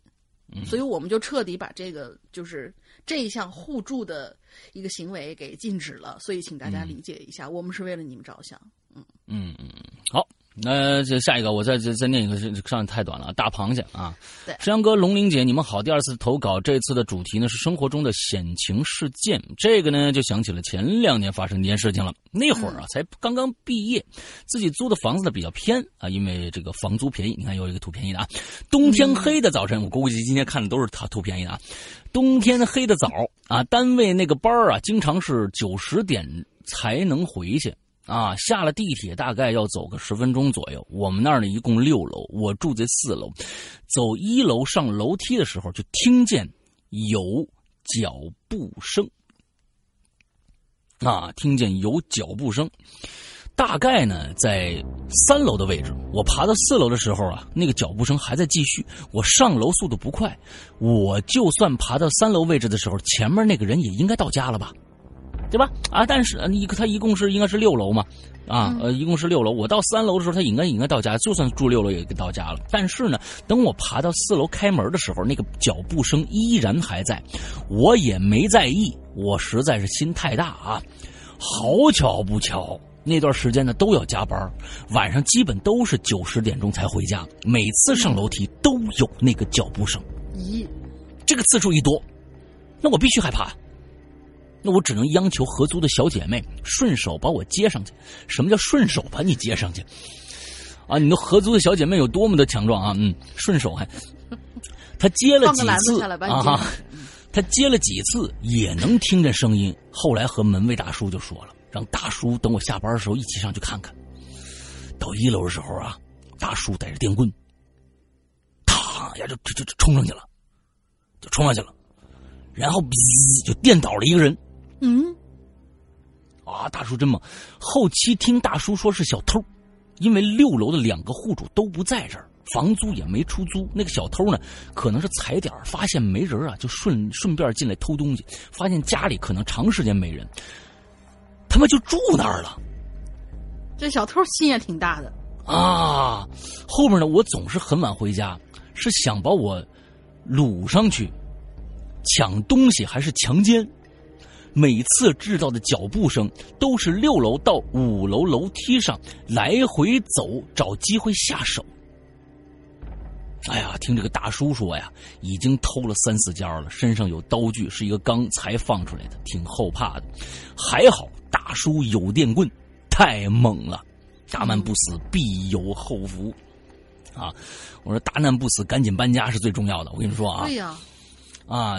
所以我们就彻底把这个就是这一项互助的一个行为给禁止了。所以请大家理解一下，我们是为了你们着想。嗯嗯嗯，好。那这下一个，我再再再念一个，上太短了。大螃蟹啊，对，石阳哥、龙玲姐，你们好。第二次投稿，这次的主题呢是生活中的险情事件。这个呢，就想起了前两年发生一件事情了。那会儿啊，才刚刚毕业，自己租的房子呢比较偏啊，因为这个房租便宜。你看又一个图便宜的啊。冬天黑的早晨，我估计今天看的都是他图便宜的啊。冬天黑的早啊，单位那个班啊，经常是九十点才能回去。啊，下了地铁大概要走个十分钟左右。我们那儿呢一共六楼，我住在四楼。走一楼上楼梯的时候，就听见有脚步声。啊，听见有脚步声，大概呢在三楼的位置。我爬到四楼的时候啊，那个脚步声还在继续。我上楼速度不快，我就算爬到三楼位置的时候，前面那个人也应该到家了吧。对吧？啊，但是一个他一共是应该是六楼嘛，啊，呃，一共是六楼。我到三楼的时候，他应该应该到家，就算住六楼也到家了。但是呢，等我爬到四楼开门的时候，那个脚步声依然还在，我也没在意。我实在是心太大啊！好巧不巧，那段时间呢都要加班，晚上基本都是九十点钟才回家。每次上楼梯都有那个脚步声。咦，这个次数一多，那我必须害怕。那我只能央求合租的小姐妹顺手把我接上去。什么叫顺手把你接上去？啊，你的合租的小姐妹有多么的强壮啊？嗯，顺手还，他接了几次啊？他接了几次也能听见声音。后来和门卫大叔就说了，让大叔等我下班的时候一起上去看看。到一楼的时候啊，大叔带着电棍，啪呀就就就冲上去了，就冲上去了，然后哔就电倒了一个人。嗯，啊，大叔真猛！后期听大叔说是小偷，因为六楼的两个户主都不在这儿，房租也没出租。那个小偷呢，可能是踩点发现没人啊，就顺顺便进来偷东西。发现家里可能长时间没人，他们就住那儿了。这小偷心也挺大的啊！后面呢，我总是很晚回家，是想把我掳上去抢东西，还是强奸？每次制造的脚步声都是六楼到五楼楼梯上来回走，找机会下手。哎呀，听这个大叔说呀，已经偷了三四家了，身上有刀具，是一个刚才放出来的，挺后怕的。还好大叔有电棍，太猛了！大难不死必有后福啊！我说大难不死，赶紧搬家是最重要的。我跟你说啊，对呀。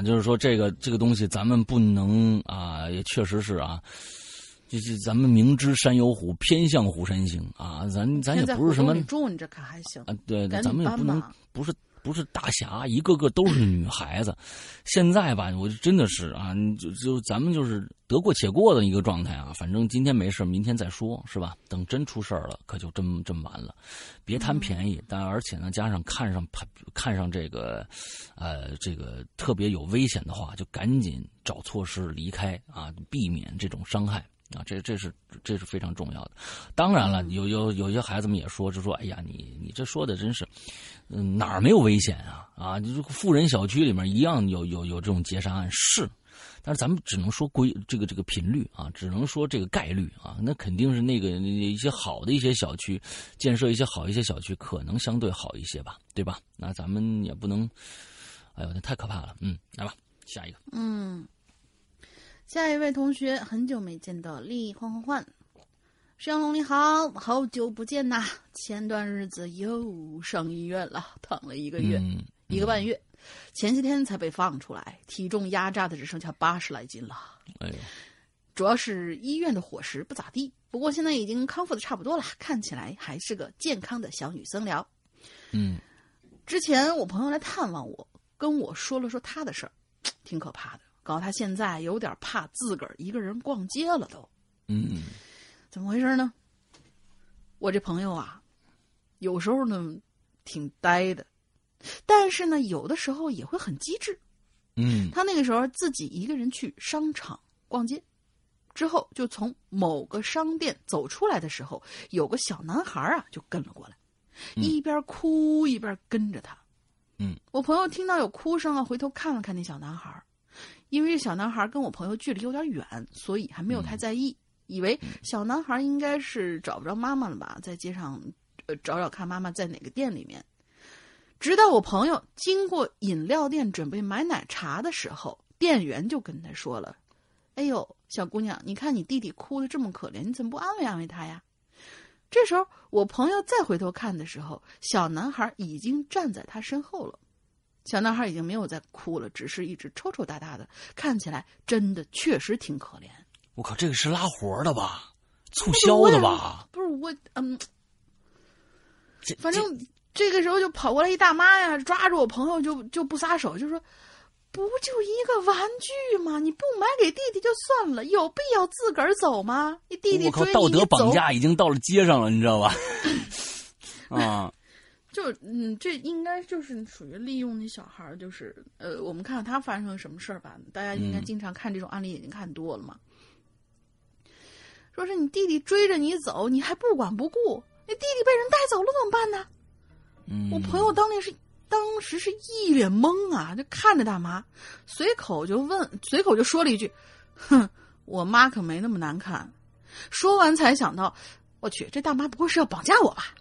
就是说这个这个东西，咱们不能啊，也确实是啊，就是咱们明知山有虎，偏向虎山行啊，咱咱也不是什么住，你这可还行啊？对，咱们也不能不是。不是大侠，一个个都是女孩子。现在吧，我就真的是啊，就就咱们就是得过且过的一个状态啊。反正今天没事，明天再说，是吧？等真出事儿了，可就真真完了。别贪便宜，但而且呢，加上看上看上这个，呃，这个特别有危险的话，就赶紧找措施离开啊，避免这种伤害。啊，这这是这是非常重要的。当然了，有有有些孩子们也说，就说：“哎呀，你你这说的真是，嗯，哪儿没有危险啊？啊，就是富人小区里面一样有有有这种劫杀案是，但是咱们只能说规这个这个频率啊，只能说这个概率啊，那肯定是那个一些好的一些小区建设一些好一些小区，可能相对好一些吧，对吧？那咱们也不能，哎呦，那太可怕了。嗯，来吧，下一个。嗯。下一位同学，很久没见到，丽换换换，向龙你好，好久不见呐！前段日子又上医院了，躺了一个月，一个半月，前些天才被放出来，体重压榨的只剩下八十来斤了。哎呦，主要是医院的伙食不咋地，不过现在已经康复的差不多了，看起来还是个健康的小女僧了。嗯，之前我朋友来探望我，跟我说了说他的事儿，挺可怕的。告诉他现在有点怕自个儿一个人逛街了，都。嗯，怎么回事呢？我这朋友啊，有时候呢挺呆的，但是呢有的时候也会很机智。嗯，他那个时候自己一个人去商场逛街，之后就从某个商店走出来的时候，有个小男孩啊就跟了过来，一边哭一边跟着他。嗯，我朋友听到有哭声啊，回头看了看那小男孩，因为这小男孩跟我朋友距离有点远，所以还没有太在意，以为小男孩应该是找不着妈妈了吧，在街上呃找找看妈妈在哪个店里面。直到我朋友经过饮料店准备买奶茶的时候，店员就跟他说了：“哎呦，小姑娘，你看你弟弟哭的这么可怜，你怎么不安慰安慰他呀？”这时候，我朋友再回头看的时候，小男孩已经站在他身后了。小男孩已经没有再哭了，只是一直抽抽搭搭的，看起来真的确实挺可怜。我靠，这个是拉活的吧？促销的吧？不是我，嗯，这反正这个时候就跑过来一大妈呀，抓住我朋友就就不撒手，就说：“不就一个玩具吗？你不买给弟弟就算了，有必要自个儿走吗？你弟弟我靠，道德绑架已经到了街上了，你知道吧？啊，就嗯，这应该就是属于利用那小孩儿，就是呃，我们看看他发生了什么事儿吧。大家应该嗯经常看这种案例，已经看多了嘛。说是你弟弟追着你走，你还不管不顾，你弟弟被人带走了怎么办呢？嗯，我朋友当年是当时是一脸懵啊，就看着大妈，随口就问，随口就说了一句：“哼，我妈可没那么难看。”说完才想到，我去，这大妈不会是要绑架我吧？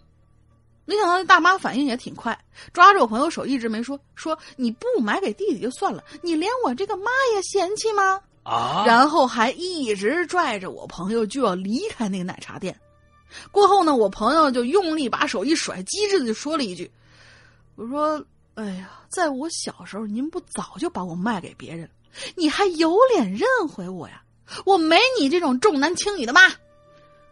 没想到这大妈反应也挺快，抓着我朋友手一直没说，说你不买给弟弟就算了，你连我这个妈也嫌弃吗？啊，然后还一直拽着我朋友就要离开那个奶茶店。过后呢，我朋友就用力把手一甩，机智的就说了一句：“我说，哎呀，在我小时候，您不早就把我卖给别人，你还有脸认回我呀？我没你这种重男轻女的妈。”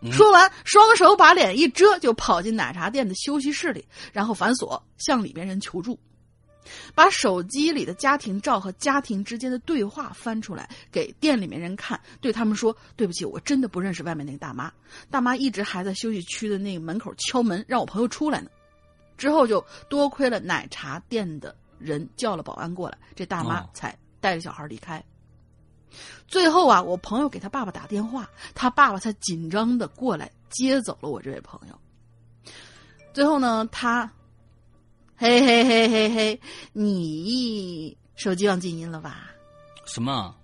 嗯说完，双手把脸一遮，就跑进奶茶店的休息室里，然后反锁，向里边人求助。把手机里的家庭照和家庭之间的对话翻出来，给店里面人看，对他们说：“对不起，我真的不认识外面那个大妈。大妈一直还在休息区的那个门口敲门，让我朋友出来呢。”之后就多亏了奶茶店的人叫了保安过来，这大妈哦才带着小孩离开。最后啊，我朋友给他爸爸打电话，他爸爸才紧张的过来接走了我这位朋友。最后呢，他，嘿嘿嘿嘿嘿，你手机忘静音了吧？什么啊？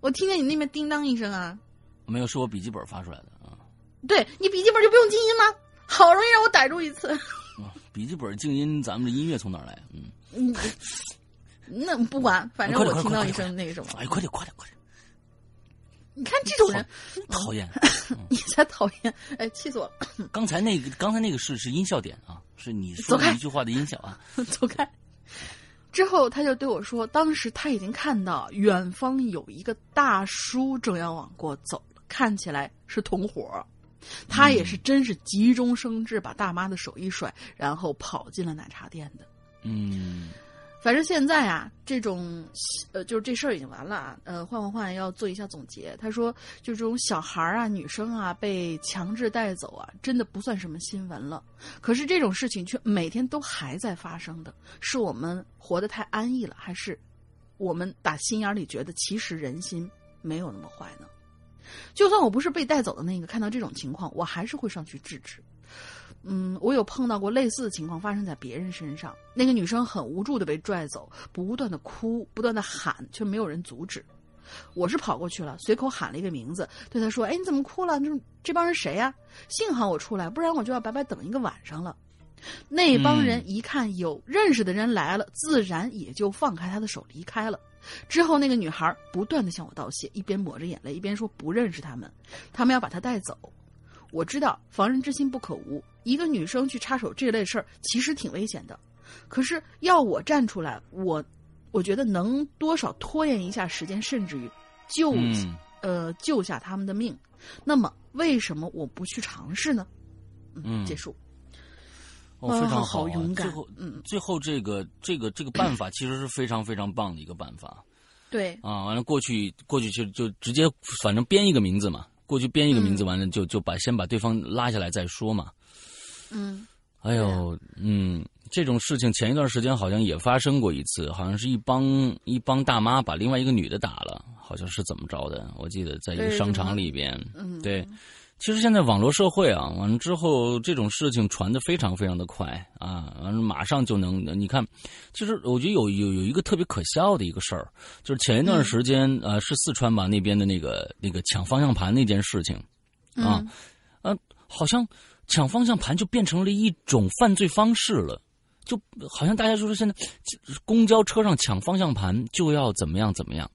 我听见你那边叮当一声啊，没有，是我笔记本发出来的啊。对你笔记本就不用静音吗？好容易让我逮住一次，啊笔记本静音，咱们的音乐从哪儿来？嗯，嗯，那不管，反正我听到一声那个什么，哎，快点快点快点！你看这种人，讨厌！你才讨厌，哎，气死我了。刚才那个刚才那个是是音效点啊，是你说一句话的音效啊。走开。之后他就对我说，当时他已经看到远方有一个大叔正要往过走了，看起来是同伙。他也是真是急中生智，把大妈的手一甩，然后跑进了奶茶店的。嗯反正现在啊，这种呃，就是这事儿已经完了啊。呃，换换换要做一下总结。他说，就这种小孩儿啊、女生啊被强制带走啊，真的不算什么新闻了。可是这种事情却每天都还在发生的，是我们活得太安逸了，还是我们打心眼里觉得其实人心没有那么坏呢？就算我不是被带走的那个，看到这种情况，我还是会上去制止。嗯，我有碰到过类似的情况发生在别人身上。那个女生很无助的被拽走，不断的哭，不断的喊，却没有人阻止。我是跑过去了，随口喊了一个名字，对她说：“哎，你怎么哭了？这这帮人谁呀、幸好我出来，不然我就要白白等一个晚上了。”那帮人一看有认识的人来了，自然也就放开他的手离开了。之后，那个女孩不断的向我道谢，一边抹着眼泪，一边说不认识他们，他们要把她带走。我知道防人之心不可无，一个女生去插手这类事儿其实挺危险的。可是要我站出来，我我觉得能多少拖延一下时间，甚至于救、嗯呃救下他们的命。那么为什么我不去尝试呢？嗯结束。哦，非常啊好啊好勇敢最后，嗯最后这个这个这个办法其实是非常非常棒的一个办法对，啊。完了，过去过去就就直接反正编一个名字嘛，过去编一个名字，嗯。完了就就把先把对方拉下来再说嘛。嗯。哎呦，嗯，这种事情前一段时间好像也发生过一次，好像是一帮一帮大妈把另外一个女的打了，好像是怎么着的？我记得在一个商场里边，嗯，对，其实现在网络社会啊，完了之后这种事情传的非常非常的快啊，完了马上就能，你看，其实我觉得有有有一个特别可笑的一个事儿，就是前一段时间，呃，是四川吧那边的那个那个抢方向盘那件事情，啊，呃，好像抢方向盘就变成了一种犯罪方式了，就好像大家就是现在公交车上抢方向盘就要怎么样怎么样，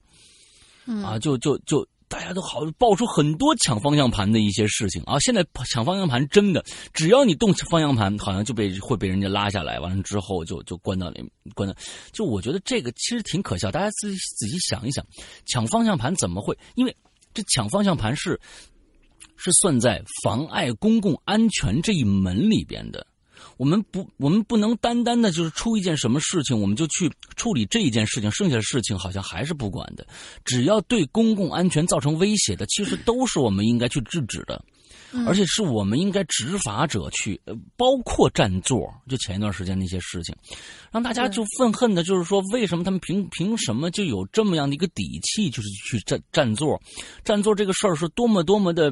啊，就就就。大家都好爆出很多抢方向盘的一些事情啊！现在抢方向盘真的，只要你动方向盘，好像就被会被人家拉下来，完了之后就就关到那关到。就我觉得这个其实挺可笑，大家自己仔细想一想，抢方向盘怎么会？因为这抢方向盘是是算在妨碍公共安全这一门里边的。我们不，我们不能单单的就是出一件什么事情，我们就去处理这一件事情，剩下的事情好像还是不管的。只要对公共安全造成威胁的，其实都是我们应该去制止的，而且是我们应该执法者去，包括占座。就前一段时间那些事情，让大家就愤恨的，就是说，为什么他们凭凭什么就有这么样的一个底气，就是去占占座？占座这个事儿是多么多么的，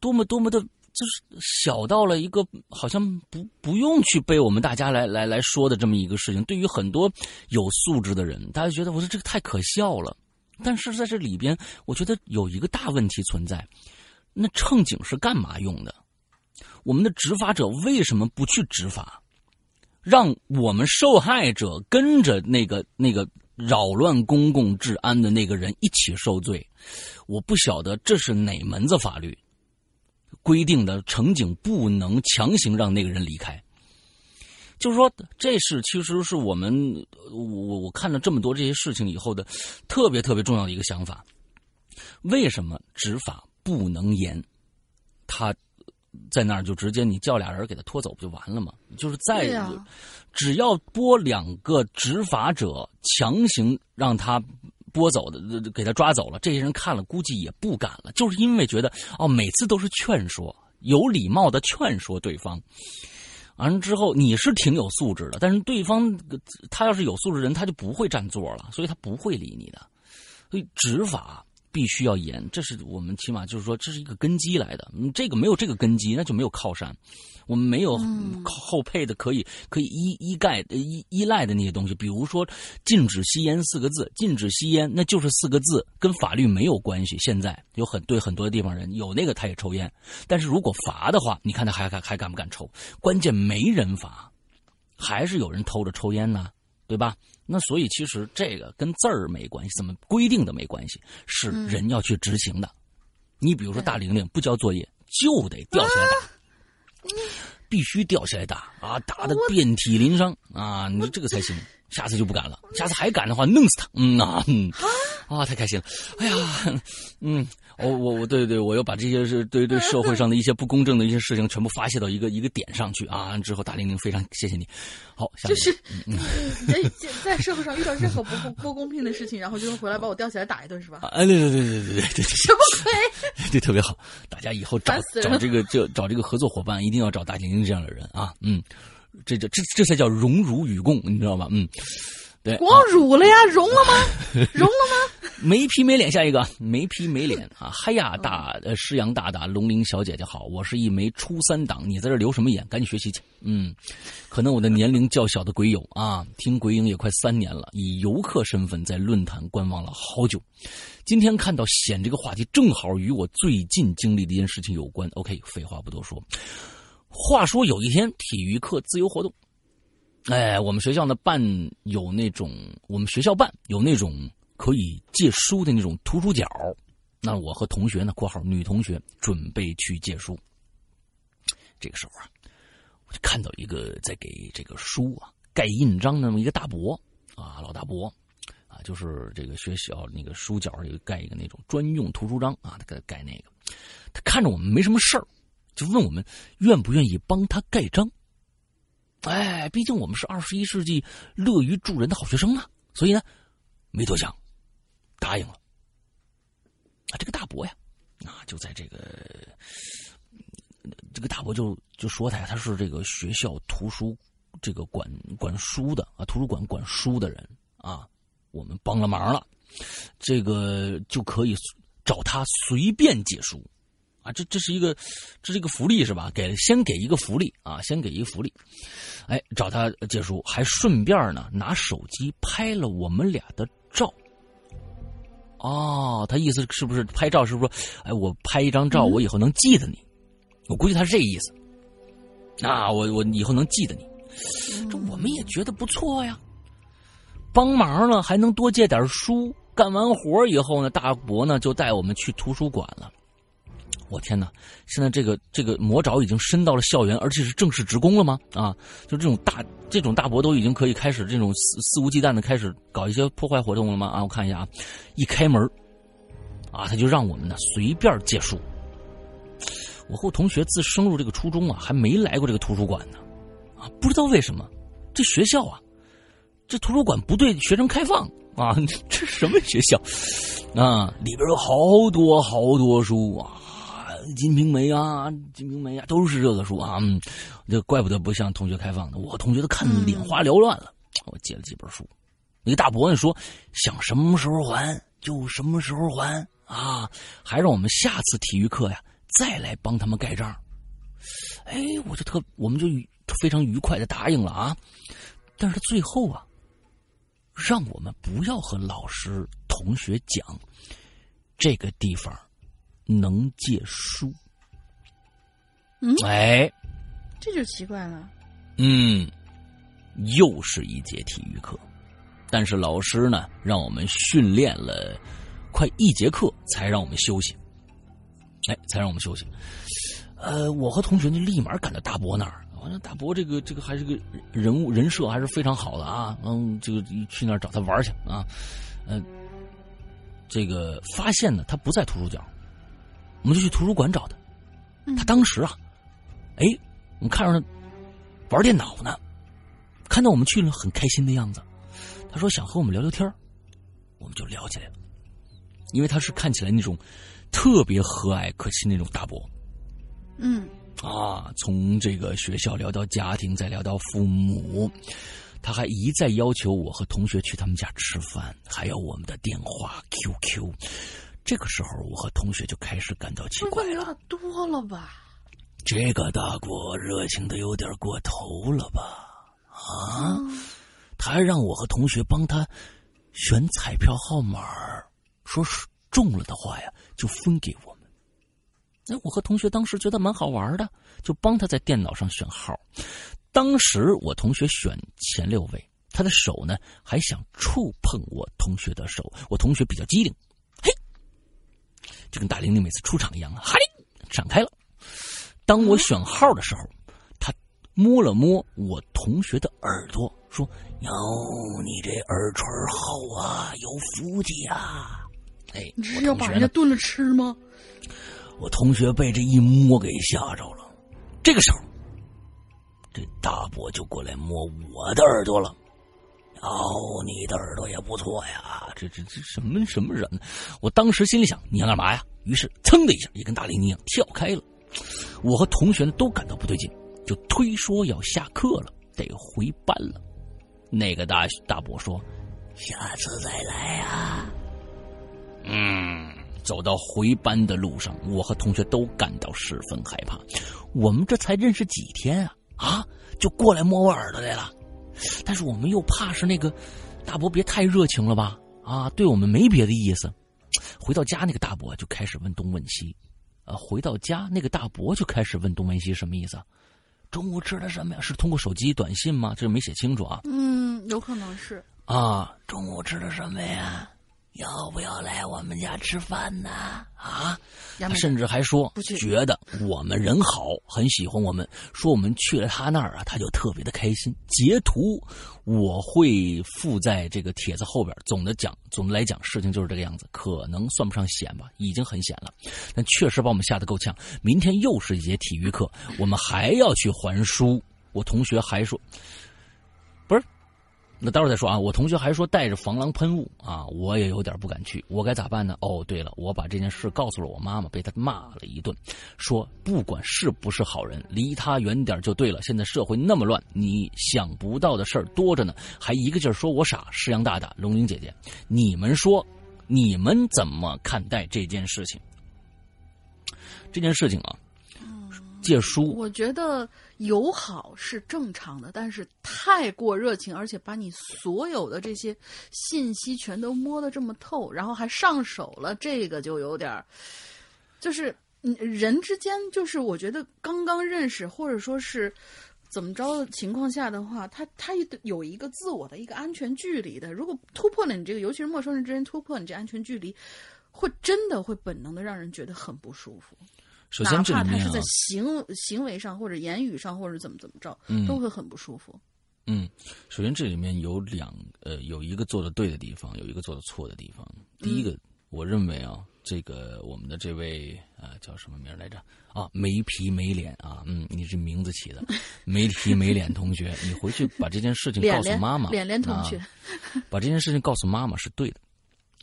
多么多么的。就是小到了一个好像不不用去被我们大家来来来说的这么一个事情，对于很多有素质的人，大家觉得我说这个太可笑了。但是在这里边，我觉得有一个大问题存在。那乘警是干嘛用的？我们的执法者为什么不去执法，让我们受害者跟着那个那个扰乱公共治安的那个人一起受罪？我不晓得这是哪门子法律。规定的乘警不能强行让那个人离开，就是说，这是其实是我们我我看了这么多这些事情以后的特别特别重要的一个想法。为什么执法不能严？他在那儿就直接你叫俩人给他拖走不就完了吗？就是在只要拨两个执法者强行让他。拨走的，给他抓走了。这些人看了，估计也不敢了，就是因为觉得哦，每次都是劝说，有礼貌的劝说对方。完了之后，你是挺有素质的，但是对方他要是有素质人，他就不会占座了，所以他不会理你的。所以执法必须要严，这是我们起码就是说这是一个根基来的。这个没有这个根基，那就没有靠山。我们没有后配的可以可以依依盖依依赖的那些东西，比如说禁止吸烟四个字，禁止吸烟那就是四个字，跟法律没有关系。现在有很对很多地方人有那个他也抽烟，但是如果罚的话，你看他还还还敢不敢抽？关键没人罚，还是有人偷着抽烟呢，对吧？那所以其实这个跟字儿没关系，怎么规定的没关系，是人要去执行的。你比如说大玲玲不交作业就得吊起来打。必须吊起来打啊，打的遍体鳞伤啊！你这个才行，下次就不敢了。下次还敢的话，弄死他。嗯啊，啊，太开心了！哎呀，嗯。我我我对对，我要把这些是对对社会上的一些不公正的一些事情全部发泄到一个一个点上去啊！之后大玲玲非常谢谢你，好，就是你在在社会上遇到任何不公不公平的事情，然后就会回来把我吊起来打一顿是吧？哎，对对对对对对对，什么鬼？对，特别好，大家以后找找这个这找这个合作伙伴，一定要找大玲玲这样的人啊！嗯，这这这这才叫荣辱与共，你知道吗？嗯。对，光辱了呀，融了吗？融了吗？没皮没脸，下一个没皮没脸啊！嗨呀，大呃，诗阳大大，龙鳞小姐姐好，我是一枚初三党，你在这留什么眼？赶紧学习去。嗯，可能我的年龄较小的鬼友啊，听鬼影也快三年了，以游客身份在论坛观望了好久。今天看到险这个话题，正好与我最近经历的一件事情有关。OK，废话不多说。话说有一天体育课自由活动。哎，我们学校呢办有那种，我们学校办有那种可以借书的那种图书角。那我和同学呢（括号女同学）准备去借书。这个时候啊，我就看到一个在给这个书啊盖印章那么一个大伯啊，老大伯啊，就是这个学校那个书角有盖一个那种专用图书章啊，他给他盖那个。他看着我们没什么事儿，就问我们愿不愿意帮他盖章。哎，毕竟我们是二十一世纪乐于助人的好学生啊，所以呢，没多想，答应了。啊，这个大伯呀，啊，就在这个这个大伯就就说他呀，他是这个学校图书这个管管书的啊，图书馆管书的人啊，我们帮了忙了，这个就可以找他随便借书。啊，这这是一个，这是一个福利是吧？给先给一个福利啊，先给一个福利，哎，找他借书，还顺便呢拿手机拍了我们俩的照。哦，他意思是不是拍照？是不是说，哎，我拍一张照，我以后能记得你？我估计他是这意思。啊，我我以后能记得你，这我们也觉得不错呀。帮忙了还能多借点书。干完活以后呢，大伯呢就带我们去图书馆了。我天哪！现在这个这个魔爪已经伸到了校园，而且是正式职工了吗？啊，就这种大这种大伯都已经可以开始这种肆肆无忌惮的开始搞一些破坏活动了吗？啊，我看一下啊，一开门，啊，他就让我们呢随便借书。我和我同学自升入这个初中啊，还没来过这个图书馆呢，啊，不知道为什么这学校啊，这图书馆不对学生开放。啊，这什么学校？啊，里边有好多好多书啊，《金瓶梅》啊，《金瓶梅》啊，都是这个书啊。嗯，这怪不得不向同学开放的，我同学都看的眼花缭乱了。我借了几本书，那个大伯呢说，想什么时候还就什么时候还啊，还让我们下次体育课呀再来帮他们盖章。哎，我就特，我们就非常愉快的答应了啊。但是最后啊。让我们不要和老师、同学讲这个地方能借书。嗯，哎，这就奇怪了。嗯，又是一节体育课，但是老师呢，让我们训练了快一节课，才让我们休息。哎，才让我们休息。呃，我和同学就立马赶到大伯那儿。完了，大伯这个这个还是个人物人设还是非常好的啊，嗯，这个去那儿找他玩去啊，嗯，这个发现呢他不在图书角，我们就去图书馆找他，他当时啊，哎，我们看着他玩电脑呢，看到我们去了很开心的样子，他说想和我们聊聊天我们就聊起来了，因为他是看起来那种特别和蔼可亲那种大伯，嗯。啊，从这个学校聊到家庭，再聊到父母，他还一再要求我和同学去他们家吃饭，还有我们的电话、QQ。这个时候，我和同学就开始感到奇怪了。多了吧？这个大国热情的有点过头了吧？啊，他还让我和同学帮他选彩票号码，说是中了的话呀，就分给我们。哎，我和同学当时觉得蛮好玩的，就帮他在电脑上选号。当时我同学选前六位，他的手呢还想触碰我同学的手。我同学比较机灵，嘿，就跟大玲玲每次出场一样啊，哈哩闪开了。当我选号的时候，他摸了摸我同学的耳朵，说：“哟，你这耳垂厚啊，有福气啊！”哎，你这是要把人家炖了吃吗？我同学被这一摸给吓着了，这个时候，这大伯就过来摸我的耳朵了。哦，你的耳朵也不错呀，这这这什么什么人？我当时心里想，你要干嘛呀？于是噌的一下，也跟大林一样跳开了。我和同学呢都感到不对劲，就推说要下课了，得回班了。那个大大伯说：“下次再来啊。”嗯。走到回班的路上，我和同学都感到十分害怕。我们这才认识几天啊，啊，就过来摸我耳朵来了。但是我们又怕是那个大伯别太热情了吧？啊，对我们没别的意思。回到家，那个大伯就开始问东问西。啊，回到家，那个大伯就开始问东问西，什么意思？中午吃的什么呀？是通过手机短信吗？这没写清楚啊。嗯，有可能是。啊，中午吃的什么呀？要不要来我们家吃饭呢？啊，他甚至还说觉得我们人好，很喜欢我们。说我们去了他那儿啊，他就特别的开心。截图我会附在这个帖子后边。总的讲，总的来讲，事情就是这个样子。可能算不上险吧，已经很险了，但确实把我们吓得够呛。明天又是一节体育课，我们还要去还书。我同学还说。那待会儿再说啊！我同学还说带着防狼喷雾啊，我也有点不敢去，我该咋办呢？哦，对了，我把这件事告诉了我妈妈，被她骂了一顿，说不管是不是好人，离他远点就对了。现在社会那么乱，你想不到的事儿多着呢，还一个劲儿说我傻。石阳大大、龙玲姐姐，你们说，你们怎么看待这件事情？这件事情啊，借书，我觉得友好是正常的，但是太过热情，而且把你所有的这些信息全都摸得这么透，然后还上手了，这个就有点儿，就是人之间，就是我觉得刚刚认识，或者说是。怎么着的情况下的话，他他有一个自我的一个安全距离的。如果突破了你这个，尤其是陌生人之间突破你这安全距离，会真的会本能的让人觉得很不舒服。首先，哪怕他是在行行为上或者言语上或者怎么怎么着，都会很不舒服。嗯，首先这里面有两呃，有一个做的对的地方，有一个做的错的地方。第一个，我认为啊。这个我们的这位啊叫什么名来着啊？没皮没脸啊，嗯，你这名字起的 没皮没脸同学，你回去把这件事情告诉妈妈。脸脸同学，把这件事情告诉妈妈是对的。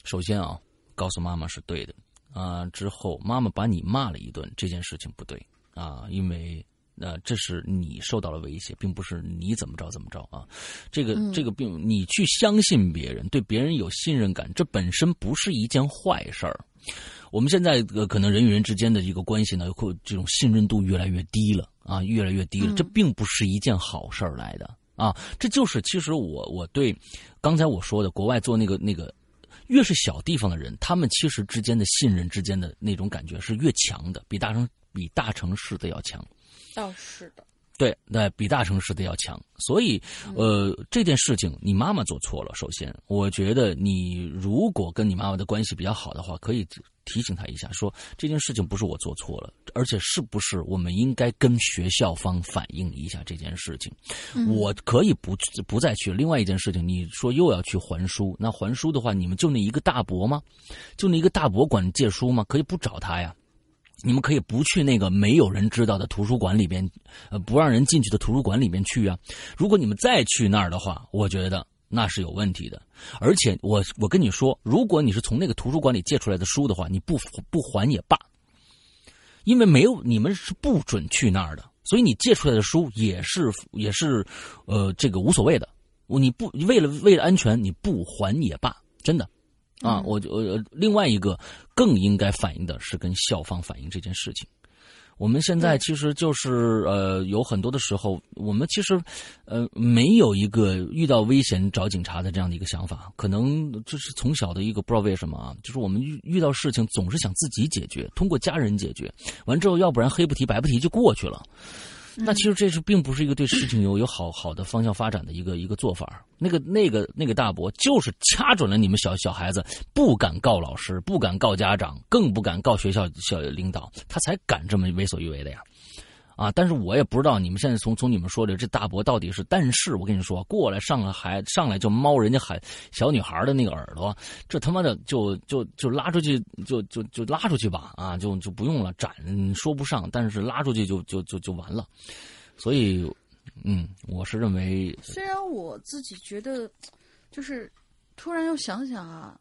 首先啊，告诉妈妈是对的啊，之后妈妈把你骂了一顿，这件事情不对啊，因为。那这是你受到了威胁，并不是你怎么着怎么着啊！这个这个并你去相信别人，对别人有信任感，这本身不是一件坏事儿。我们现在呃可能人与人之间的一个关系呢，会这种信任度越来越低了啊，越来越低了。这并不是一件好事儿来的啊！这就是其实我我对刚才我说的国外做那个那个，越是小地方的人，他们其实之间的信任之间的那种感觉是越强的，比大城比大城市的要强。倒是的，对，那比大城市的要强。所以，呃，这件事情你妈妈做错了。首先，我觉得你如果跟你妈妈的关系比较好的话，可以提醒她一下，说这件事情不是我做错了，而且是不是我们应该跟学校方反映一下这件事情？我可以不不再去。另外一件事情，你说又要去还书，那还书的话，你们就那一个大伯吗？就那一个大伯管借书吗？可以不找他呀。你们可以不去那个没有人知道的图书馆里边，呃，不让人进去的图书馆里边去啊。如果你们再去那儿的话，我觉得那是有问题的。而且我我跟你说，如果你是从那个图书馆里借出来的书的话，你不不还也罢，因为没有你们是不准去那儿的，所以你借出来的书也是也是，呃，这个无所谓的。你不为了为了安全，你不还也罢，真的。啊，我我另外一个更应该反映的是跟校方反映这件事情。我们现在其实就是呃，有很多的时候，我们其实呃没有一个遇到危险找警察的这样的一个想法，可能这是从小的一个不知道为什么啊，就是我们遇遇到事情总是想自己解决，通过家人解决，完之后要不然黑不提白不提就过去了。那其实这是并不是一个对事情有有好好的方向发展的一个一个做法。那个那个那个大伯就是掐准了你们小小孩子不敢告老师，不敢告家长，更不敢告学校校领导，他才敢这么为所欲为的呀。啊！但是我也不知道你们现在从从你们说的这大伯到底是，但是我跟你说，过来上来还上来就猫人家孩小女孩的那个耳朵，这他妈的就就就拉出去就就就拉出去吧啊！就就不用了，斩说不上，但是拉出去就就就就完了。所以，嗯，我是认为，虽然我自己觉得，就是突然又想想啊，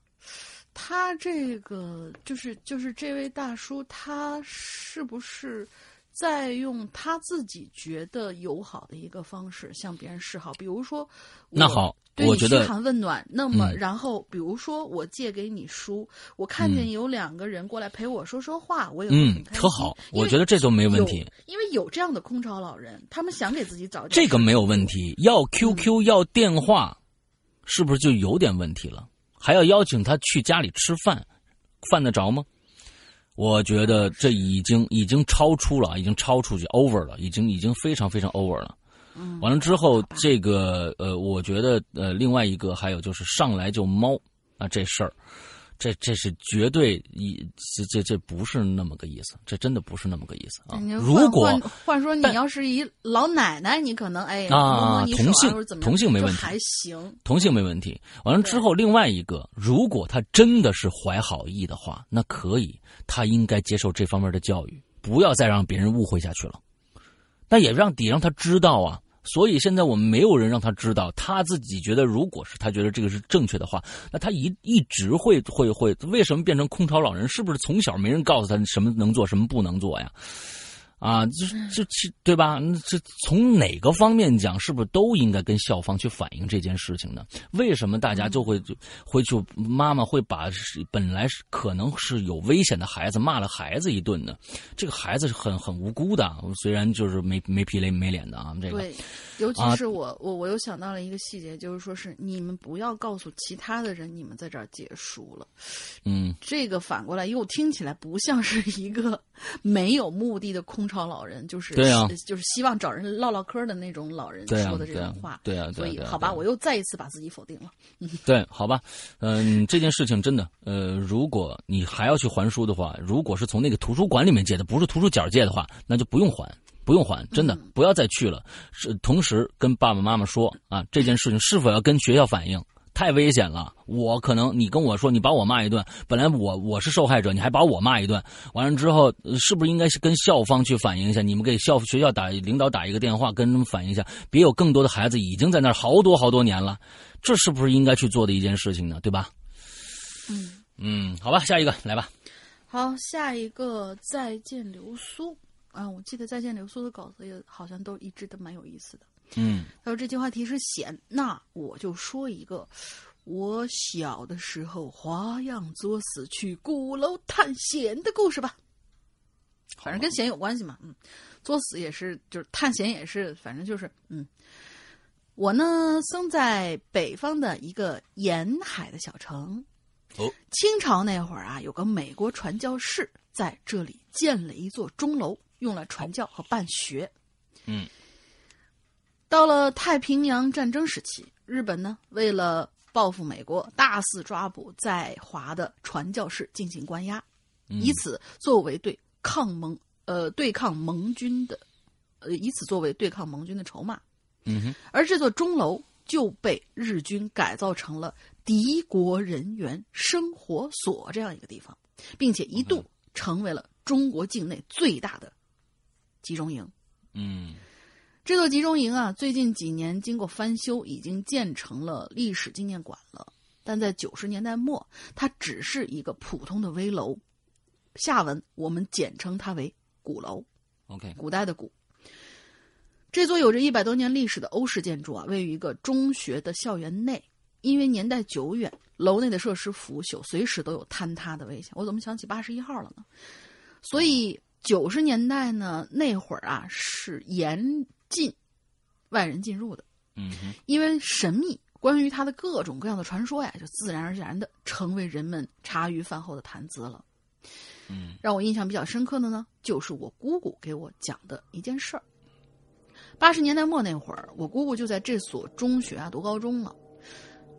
他这个就是就是这位大叔，他是不是？再用他自己觉得友好的一个方式向别人示好，比如说，那好，我觉得嘘寒问暖。那么，然后比如说，我借给你书，我看见有两个人过来陪我说说话，我也嗯，特好，我觉得这都没问题。因为有这样的空巢老人，他们想给自己找这个没有问题。要 QQ 要电话，是不是就有点问题了？还要邀请他去家里吃饭，犯得着吗？我觉得这已经已经超出了，已经超出去 over 了，已经已经非常非常 over 了。嗯，完了之后，这个呃，我觉得呃，另外一个还有就是上来就猫啊这事儿。这这是绝对一这这这不是那么个意思，这真的不是那么个意思啊！如果换说你要是一老奶奶，你可能哎啊同性同性没问题还行，同性没问题。完了之后，另外一个，如果他真的是怀好意的话，那可以，他应该接受这方面的教育，不要再让别人误会下去了。那也让得让他知道啊。所以现在我们没有人让他知道，他自己觉得，如果是他觉得这个是正确的话，那他一一直会会会，为什么变成空巢老人？是不是从小没人告诉他什么能做，什么不能做呀？啊，这这这对吧？这从哪个方面讲，是不是都应该跟校方去反映这件事情呢？为什么大家就会就会就妈妈会把本来是可能是有危险的孩子骂了孩子一顿呢？这个孩子是很很无辜的，虽然就是没没皮没没脸的啊。这个对，尤其是我我我又想到了一个细节，就是说是你们不要告诉其他的人你们在这儿结束了。嗯，这个反过来又听起来不像是一个没有目的的空。巢老人就是对啊，就是希望找人唠唠嗑的那种老人说的这种话，对啊，所以好吧，我又再一次把自己否定了。对，好吧，嗯，这件事情真的，呃，如果你还要去还书的话，如果是从那个图书馆里面借的，不是图书角借的话，那就不用还，不用还，真的不要再去了。是，同时跟爸爸妈妈说啊，这件事情是否要跟学校反映。太危险了！我可能你跟我说，你把我骂一顿，本来我我是受害者，你还把我骂一顿，完了之后，是不是应该跟校方去反映一下？你们给校学校打领导打一个电话，跟他们反映一下，别有更多的孩子已经在那儿好多好多年了，这是不是应该去做的一件事情呢？对吧？嗯嗯，好吧，下一个来吧。好，下一个再见流苏啊，我记得再见流苏的稿子也好像都一直都蛮有意思的。嗯，他说这句话题是险，那我就说一个，我小的时候花样作死去鼓楼探险的故事吧。反正跟险有关系嘛，嗯，作死也是，就是探险也是，反正就是，嗯，我呢生在北方的一个沿海的小城。哦，清朝那会儿啊，有个美国传教士在这里建了一座钟楼，用来传教和办学。嗯。到了太平洋战争时期，日本呢为了报复美国，大肆抓捕在华的传教士进行关押，以此作为对抗盟呃对抗盟军的，呃以此作为对抗盟军的筹码。嗯哼，而这座钟楼就被日军改造成了敌国人员生活所这样一个地方，并且一度成为了中国境内最大的集中营。嗯。这座集中营啊，最近几年经过翻修，已经建成了历史纪念馆了。但在九十年代末，它只是一个普通的危楼，下文我们简称它为鼓楼。OK，古代的鼓。这座有着一百多年历史的欧式建筑啊，位于一个中学的校园内。因为年代久远，楼内的设施腐朽，随时都有坍塌的危险。我怎么想起八十一号了呢？所以九十年代呢，那会儿啊是严。禁外人进入的，嗯，因为神秘，关于他的各种各样的传说呀，就自然而然的成为人们茶余饭后的谈资了。嗯，让我印象比较深刻的呢，就是我姑姑给我讲的一件事儿。八十年代末那会儿，我姑姑就在这所中学啊读高中了。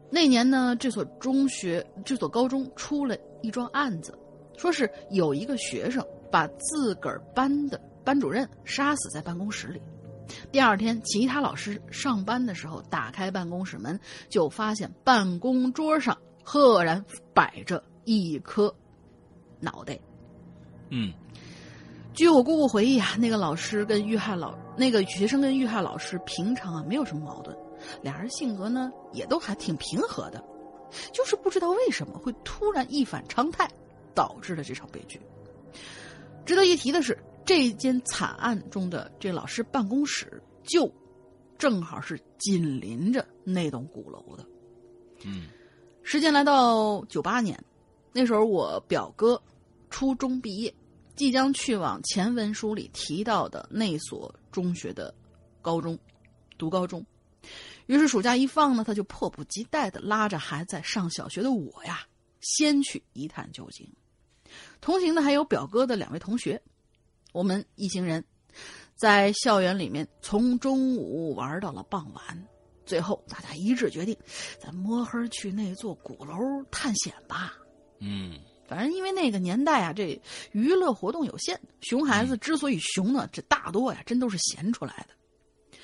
那年呢，这所中学、这所高中出了一桩案子，说是有一个学生把自个儿班的班主任杀死在办公室里。第二天，其他老师上班的时候打开办公室门，就发现办公桌上赫然摆着一颗脑袋。嗯，据我姑姑回忆啊，那个老师跟遇害老那个学生跟遇害老师平常啊没有什么矛盾，俩人性格呢也都还挺平和的，就是不知道为什么会突然一反常态，导致了这场悲剧。值得一提的是。这间惨案中的这老师办公室，就正好是紧邻着那栋鼓楼的。嗯，时间来到九八年，那时候我表哥初中毕业，即将去往前文书里提到的那所中学的高中读高中。于是暑假一放呢，他就迫不及待的拉着还在上小学的我呀，先去一探究竟。同行的还有表哥的两位同学。我们一行人，在校园里面从中午玩到了傍晚，最后大家一致决定，咱摸黑去那座鼓楼探险吧。嗯，反正因为那个年代啊，这娱乐活动有限，熊孩子之所以熊呢，这大多呀真都是闲出来的。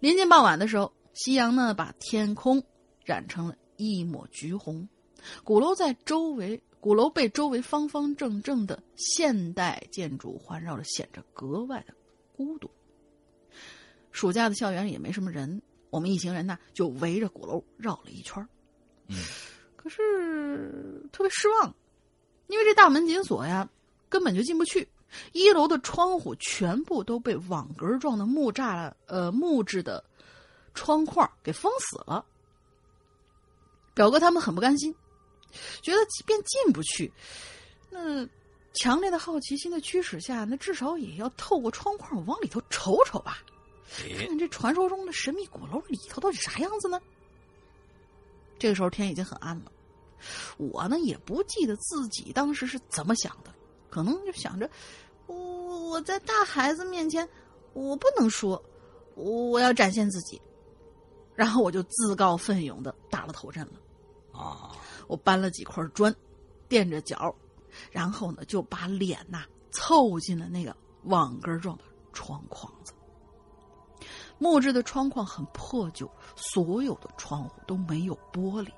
临近傍晚的时候，夕阳呢把天空染成了一抹橘红，鼓楼在周围。鼓楼被周围方方正正的现代建筑环绕着，显着格外的孤独。暑假的校园里也没什么人，我们一行人呢就围着鼓楼绕了一圈嗯，可是特别失望，因为这大门紧锁呀，根本就进不去。一楼的窗户全部都被网格状的木栅呃木质的窗框给封死了。表哥他们很不甘心，觉得即便进不去，那强烈的好奇心的驱使下，那至少也要透过窗框往里头瞅瞅吧，看看这传说中的神秘鼓楼里头到底啥样子呢？这个时候天已经很暗了，我呢也不记得自己当时是怎么想的，可能就想着，我我在大孩子面前，我不能说，我要展现自己，然后我就自告奋勇的打了头阵了。啊！我搬了几块砖，垫着脚，然后呢，就把脸呐凑进了那个网格状的窗框子。木质的窗框很破旧，所有的窗户都没有玻璃。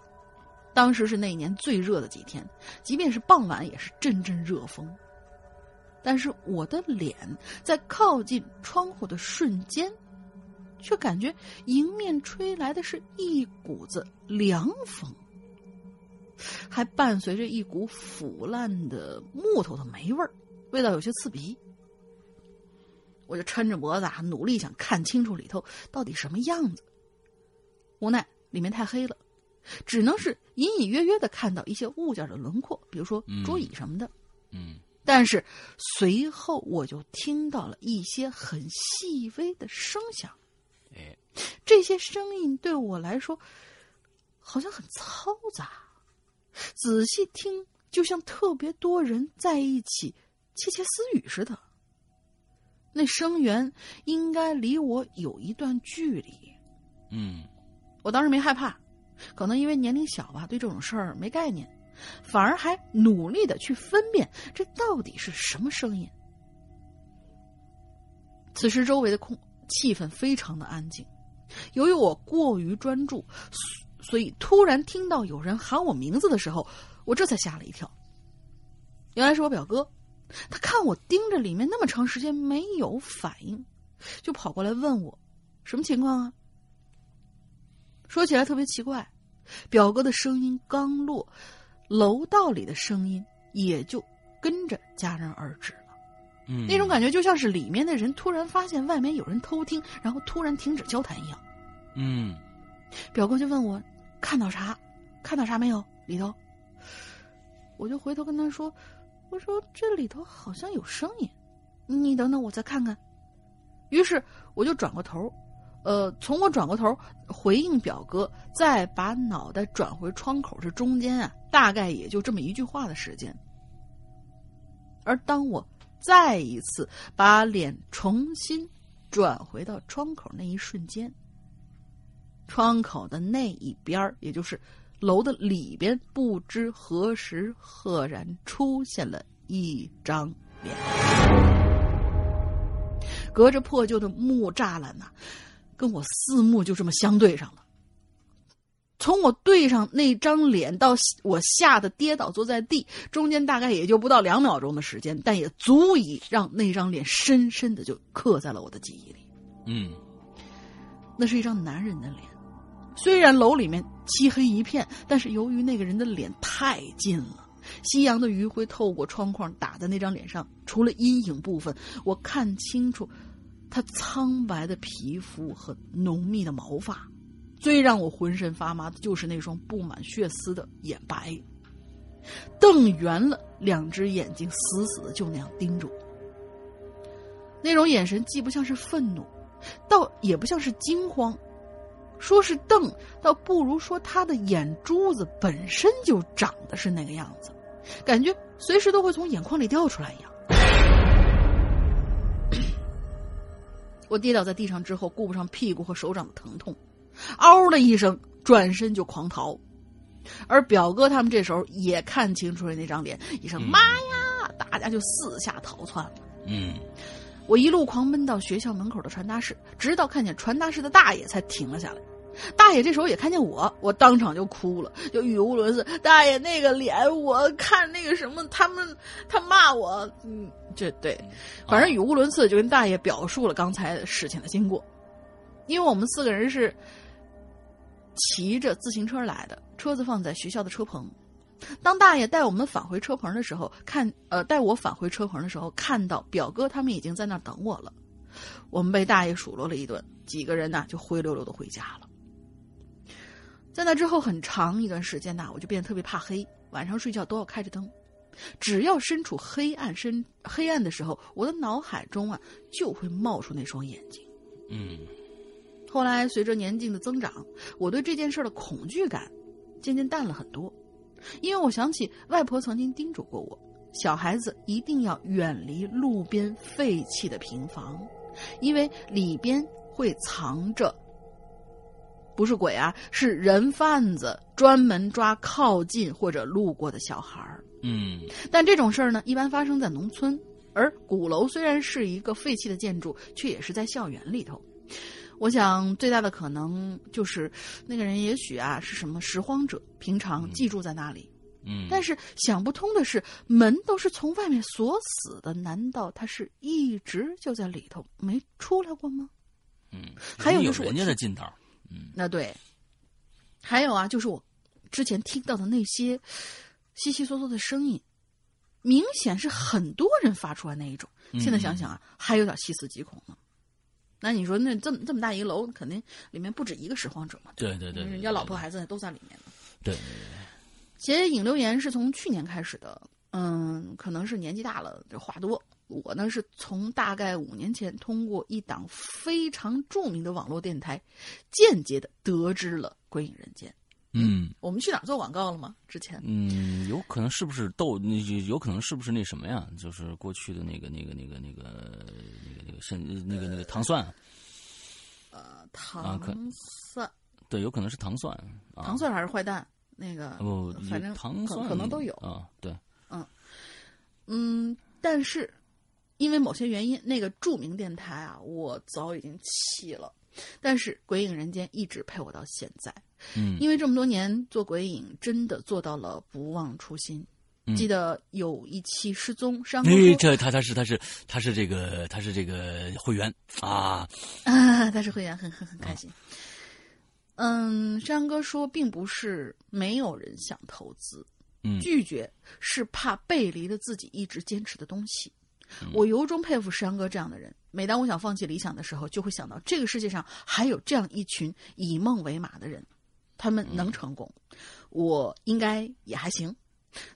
当时是那年最热的几天，即便是傍晚也是阵阵热风。但是我的脸在靠近窗户的瞬间，却感觉迎面吹来的是一股子凉风。还伴随着一股腐烂的木头的霉味儿，味道有些刺鼻。我就抻着脖子啊，努力想看清楚里头到底什么样子。无奈里面太黑了，只能是隐隐约约的看到一些物件的轮廓，比如说桌椅什么的。嗯。但是随后我就听到了一些很细微的声响。哎，这些声音对我来说好像很嘈杂。仔细听，就像特别多人在一起窃窃私语似的。那声源应该离我有一段距离。嗯，我当时没害怕，可能因为年龄小吧，对这种事儿没概念，反而还努力的去分辨这到底是什么声音。此时周围的空气氛非常的安静，由于我过于专注。所以，突然听到有人喊我名字的时候，我这才吓了一跳。原来是我表哥，他看我盯着里面那么长时间没有反应，就跑过来问我：“什么情况啊？”说起来特别奇怪，表哥的声音刚落，楼道里的声音也就跟着戛然而止了。嗯，那种感觉就像是里面的人突然发现外面有人偷听，然后突然停止交谈一样。嗯。表哥就问我看到啥，看到啥没有里头？我就回头跟他说：“我说这里头好像有声音，你等等我再看看。”于是我就转过头，呃，从我转过头回应表哥，再把脑袋转回窗口，这中间啊，大概也就这么一句话的时间。而当我再一次把脸重新转回到窗口那一瞬间。窗口的那一边也就是楼的里边，不知何时赫然出现了一张脸，隔着破旧的木栅栏呐，跟我四目就这么相对上了。从我对上那张脸到我吓得跌倒坐在地，中间大概也就不到两秒钟的时间，但也足以让那张脸深深的就刻在了我的记忆里。嗯，那是一张男人的脸。虽然楼里面漆黑一片，但是由于那个人的脸太近了，夕阳的余晖透过窗框打在那张脸上，除了阴影部分，我看清楚他苍白的皮肤和浓密的毛发。最让我浑身发麻的就是那双布满血丝的眼白，瞪圆了两只眼睛，死死的就那样盯着我。那种眼神既不像是愤怒，倒也不像是惊慌。说是瞪，倒不如说他的眼珠子本身就长得是那个样子，感觉随时都会从眼眶里掉出来一样。我跌倒在地上之后，顾不上屁股和手掌的疼痛，嗷的一声，转身就狂逃。而表哥他们这时候也看清楚了那张脸，一声“妈呀”，大家就四下逃窜了。嗯。我一路狂奔到学校门口的传达室，直到看见传达室的大爷才停了下来。大爷这时候也看见我，我当场就哭了，就语无伦次。大爷那个脸，我看那个什么，他们他骂我，嗯，这对，反正语无伦次，就跟大爷表述了刚才事情的经过。因为我们四个人是骑着自行车来的，车子放在学校的车棚。当大爷带我们返回车棚的时候，看呃带我返回车棚的时候，看到表哥他们已经在那儿等我了。我们被大爷数落了一顿，几个人呢就灰溜溜的回家了。在那之后很长一段时间呐，我就变得特别怕黑，晚上睡觉都要开着灯。只要身处黑暗深黑暗的时候，我的脑海中啊就会冒出那双眼睛。嗯，后来随着年纪的增长，我对这件事的恐惧感渐渐淡了很多，因为我想起外婆曾经叮嘱过我，小孩子一定要远离路边废弃的平房，因为里边会藏着。不是鬼啊，是人贩子专门抓靠近或者路过的小孩儿。嗯，但这种事儿呢，一般发生在农村，而鼓楼虽然是一个废弃的建筑，却也是在校园里头。我想最大的可能就是那个人也许啊是什么拾荒者，平常寄住在那里。嗯，但是想不通的是，门都是从外面锁死的，难道他是一直就在里头没出来过吗？嗯，还有就是人家的劲头。嗯，那对，还有啊，就是我之前听到的那些稀稀嗦嗦的声音，明显是很多人发出来那一种。现在想想啊，还有点细思极恐呢。那你说，那这么这么大一个楼，肯定里面不止一个拾荒者嘛？对对对，人家老婆孩子都在里面呢。对。写引流言是从去年开始的，嗯，可能是年纪大了，这话多。我呢是从大概五年前通过一档非常著名的网络电台，间接的得知了《鬼影人间》。嗯，我们去哪儿做广告了吗？之前？嗯，有可能是不是豆？那有可能是不是那什么呀？就是过去的那个、那个、那个、那个、那个、那个、现那个、那个糖蒜。呃，糖蒜。对，有可能是糖蒜。糖蒜还是坏蛋？那个不，反正糖蒜可能都有啊。对，嗯嗯，但是。因为某些原因，那个著名电台啊，我早已经弃了。但是《鬼影人间》一直陪我到现在。嗯，因为这么多年做鬼影，真的做到了不忘初心。记得有一期失踪，山哥说：“这他他是他是他是这个他是这个会员啊啊，他是会员，很很很开心。”嗯，山哥说，并不是没有人想投资，嗯，拒绝是怕背离了自己一直坚持的东西。我由衷佩服石阳哥这样的人。每当我想放弃理想的时候，就会想到这个世界上还有这样一群以梦为马的人，他们能成功，我应该也还行。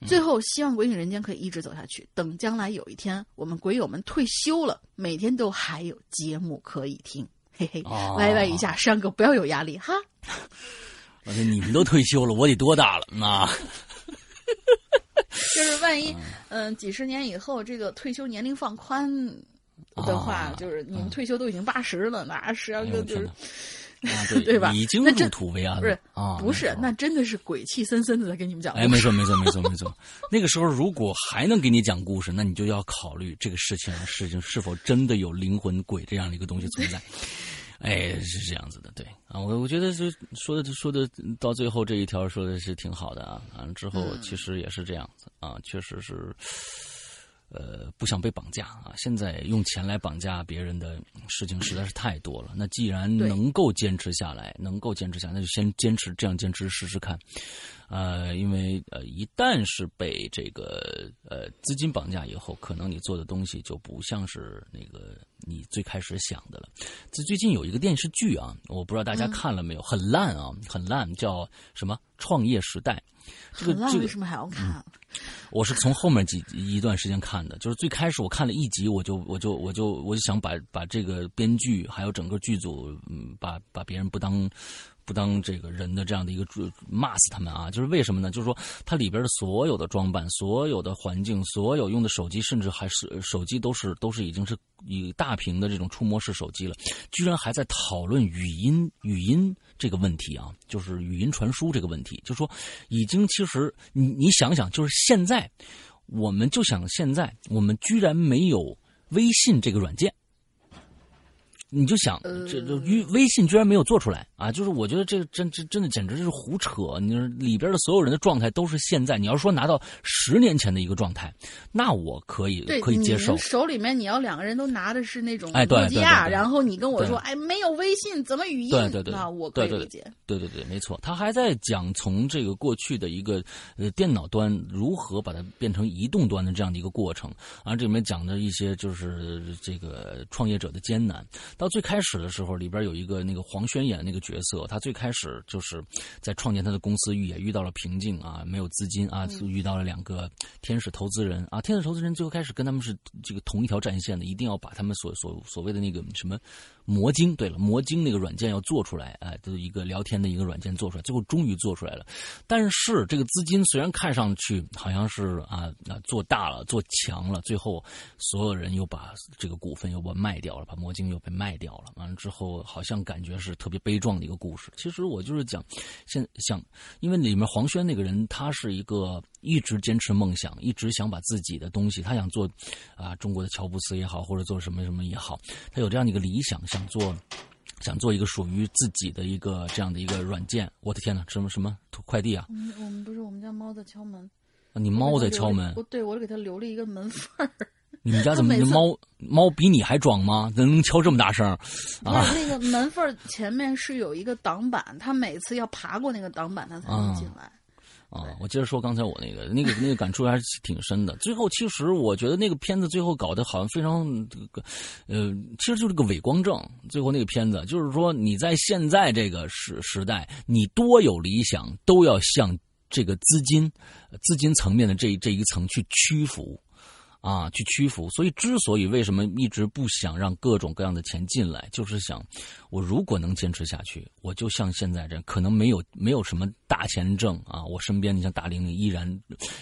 最后，希望鬼影人间可以一直走下去。等将来有一天我们鬼友们退休了，每天都还有节目可以听。嘿嘿，歪歪一下，山哥不要有压力哈。我说你们都退休了，我得多大了啊？就是万一，嗯，几十年以后这个退休年龄放宽的话，就是你们退休都已经八十了，那十二个就是，对吧？已经入土为安了，不是啊？不是，那真的是鬼气森森的在跟你们讲。哎，没错，没错，没错，没错。那个时候如果还能给你讲故事，那你就要考虑这个事情事情是否真的有灵魂鬼这样的一个东西存在。哎，是这样子的，对。啊，我我觉得是说的说的到最后这一条说的是挺好的啊，完了之后其实也是这样子啊，确实是，呃，不想被绑架啊。现在用钱来绑架别人的事情实在是太多了。那既然能够坚持下来，能够坚持下来，那就先坚持这样坚持试试看。呃，因为呃，一旦是被这个呃资金绑架以后，可能你做的东西就不像是那个你最开始想的了。这最近有一个电视剧啊，我不知道大家看了没有，很烂啊，很烂，叫什么《创业时代》。这个这个为什么还要看？我是从后面几一段时间看的，就是最开始我看了一集，我就我就我就我就想把把这个编剧还有整个剧组，嗯，把把别人不当。不当这个人的这样的一个骂死他们啊！就是为什么呢？就是说它里边的所有的装扮、所有的环境、所有用的手机，甚至还是手机都是都是已经是以大屏的这种触摸式手机了，居然还在讨论语音语音这个问题啊！就是语音传输这个问题，就说已经其实你你想想，就是现在我们就想现在我们居然没有微信这个软件。你就想，这这微微信居然没有做出来啊！就是我觉得这个真真真的简直就是胡扯。你说里边的所有人的状态都是现在，你要说拿到十年前的一个状态，那我可以可以接受。手里面你要两个人都拿的是那种诺基亚，然后你跟我说，哎，没有微信怎么语音？对对对，那我可以理解。对对对，没错。他还在讲从这个过去的一个呃电脑端如何把它变成移动端的这样的一个过程，啊这里面讲的一些就是这个创业者的艰难。到最开始的时候，里边有一个那个黄轩演那个角色，他最开始就是在创建他的公司，也遇到了瓶颈啊，没有资金啊，遇到了两个天使投资人啊，天使投资人最后开始跟他们是这个同一条战线的，一定要把他们所所所谓的那个什么。魔晶，对了，魔晶那个软件要做出来，哎，就是一个聊天的一个软件做出来，最后终于做出来了。但是这个资金虽然看上去好像是啊，那做大了，做强了，最后所有人又把这个股份又把卖掉了，把魔晶又被卖掉了。完了之后，好像感觉是特别悲壮的一个故事。其实我就是讲，现想，因为里面黄轩那个人，他是一个。一直坚持梦想，一直想把自己的东西，他想做，啊，中国的乔布斯也好，或者做什么什么也好，他有这样的一个理想，想做，想做一个属于自己的一个这样的一个软件。我的天哪，什么什么快递啊？嗯，我们不是我们家猫在敲门。你猫在敲门？我对我给它留了一个门缝儿。你们家怎么猫猫比你还壮吗？能敲这么大声？啊，那个门缝前面是有一个挡板，它每次要爬过那个挡板，它才能进来。啊，我接着说刚才我那个那个那个感触还是挺深的。最后，其实我觉得那个片子最后搞得好像非常这个，呃，其实就是个伪光正。最后那个片子就是说，你在现在这个时时代，你多有理想，都要向这个资金、资金层面的这这一层去屈服。啊，去屈服。所以，之所以为什么一直不想让各种各样的钱进来，就是想，我如果能坚持下去，我就像现在这样，可能没有没有什么大钱挣啊。我身边，你像大玲玲，依然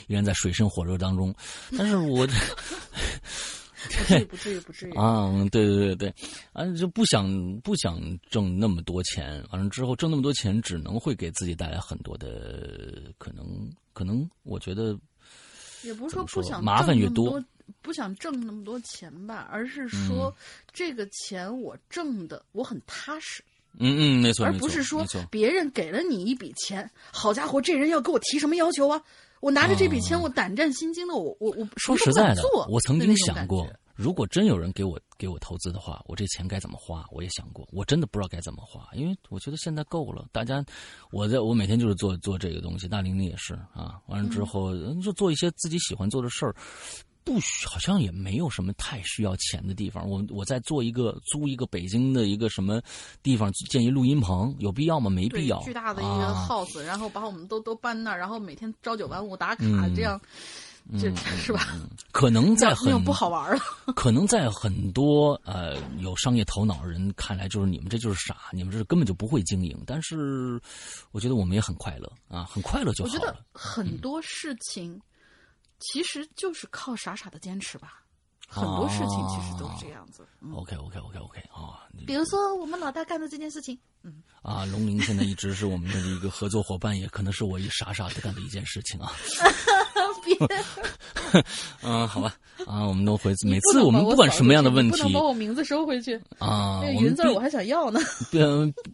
依然在水深火热当中。但是我不至于，不至于，不至于 啊！对对对对，啊，就不想不想挣那么多钱。完了之后，挣那么多钱，只能会给自己带来很多的可能。可能我觉得，也不是说不想麻烦越多。不想挣那么多钱吧，而是说这个钱我挣的我很踏实。嗯嗯，没错，而不是说别人给了你一笔钱，好家伙，这人要给我提什么要求啊？我拿着这笔钱，我胆战心惊的，我我我说实在的，我曾经想过，如果真有人给我给我投资的话，我这钱该怎么花？我也想过，我真的不知道该怎么花，因为我觉得现在够了。大家，我在我每天就是做做这个东西，大玲玲也是啊。完了之后就做一些自己喜欢做的事儿。不需好像也没有什么太需要钱的地方。我我在做一个租一个北京的一个什么地方建一录音棚，有必要吗？没必要。巨大的一个 house，然后把我们都都搬那儿，然后每天朝九晚五打卡，这样，这是吧？可能 在很不好玩了。可能在很多呃有商业头脑的人看来，就是你们这就是傻，你们这根本就不会经营。但是我觉得我们也很快乐啊，很快乐就好了。我觉得很多事情。其实就是靠傻傻的坚持吧，很多事情其实都是这样子。OK OK OK OK 啊，比如说我们老大干的这件事情，嗯啊，龙鳞现在一直是我们的一个合作伙伴，也可能是我一傻傻的干的一件事情啊。别，嗯，好吧，啊，我们都回 每次我们不管什么样的问题，不能把我名字收回去啊。那云字我还想要呢。对，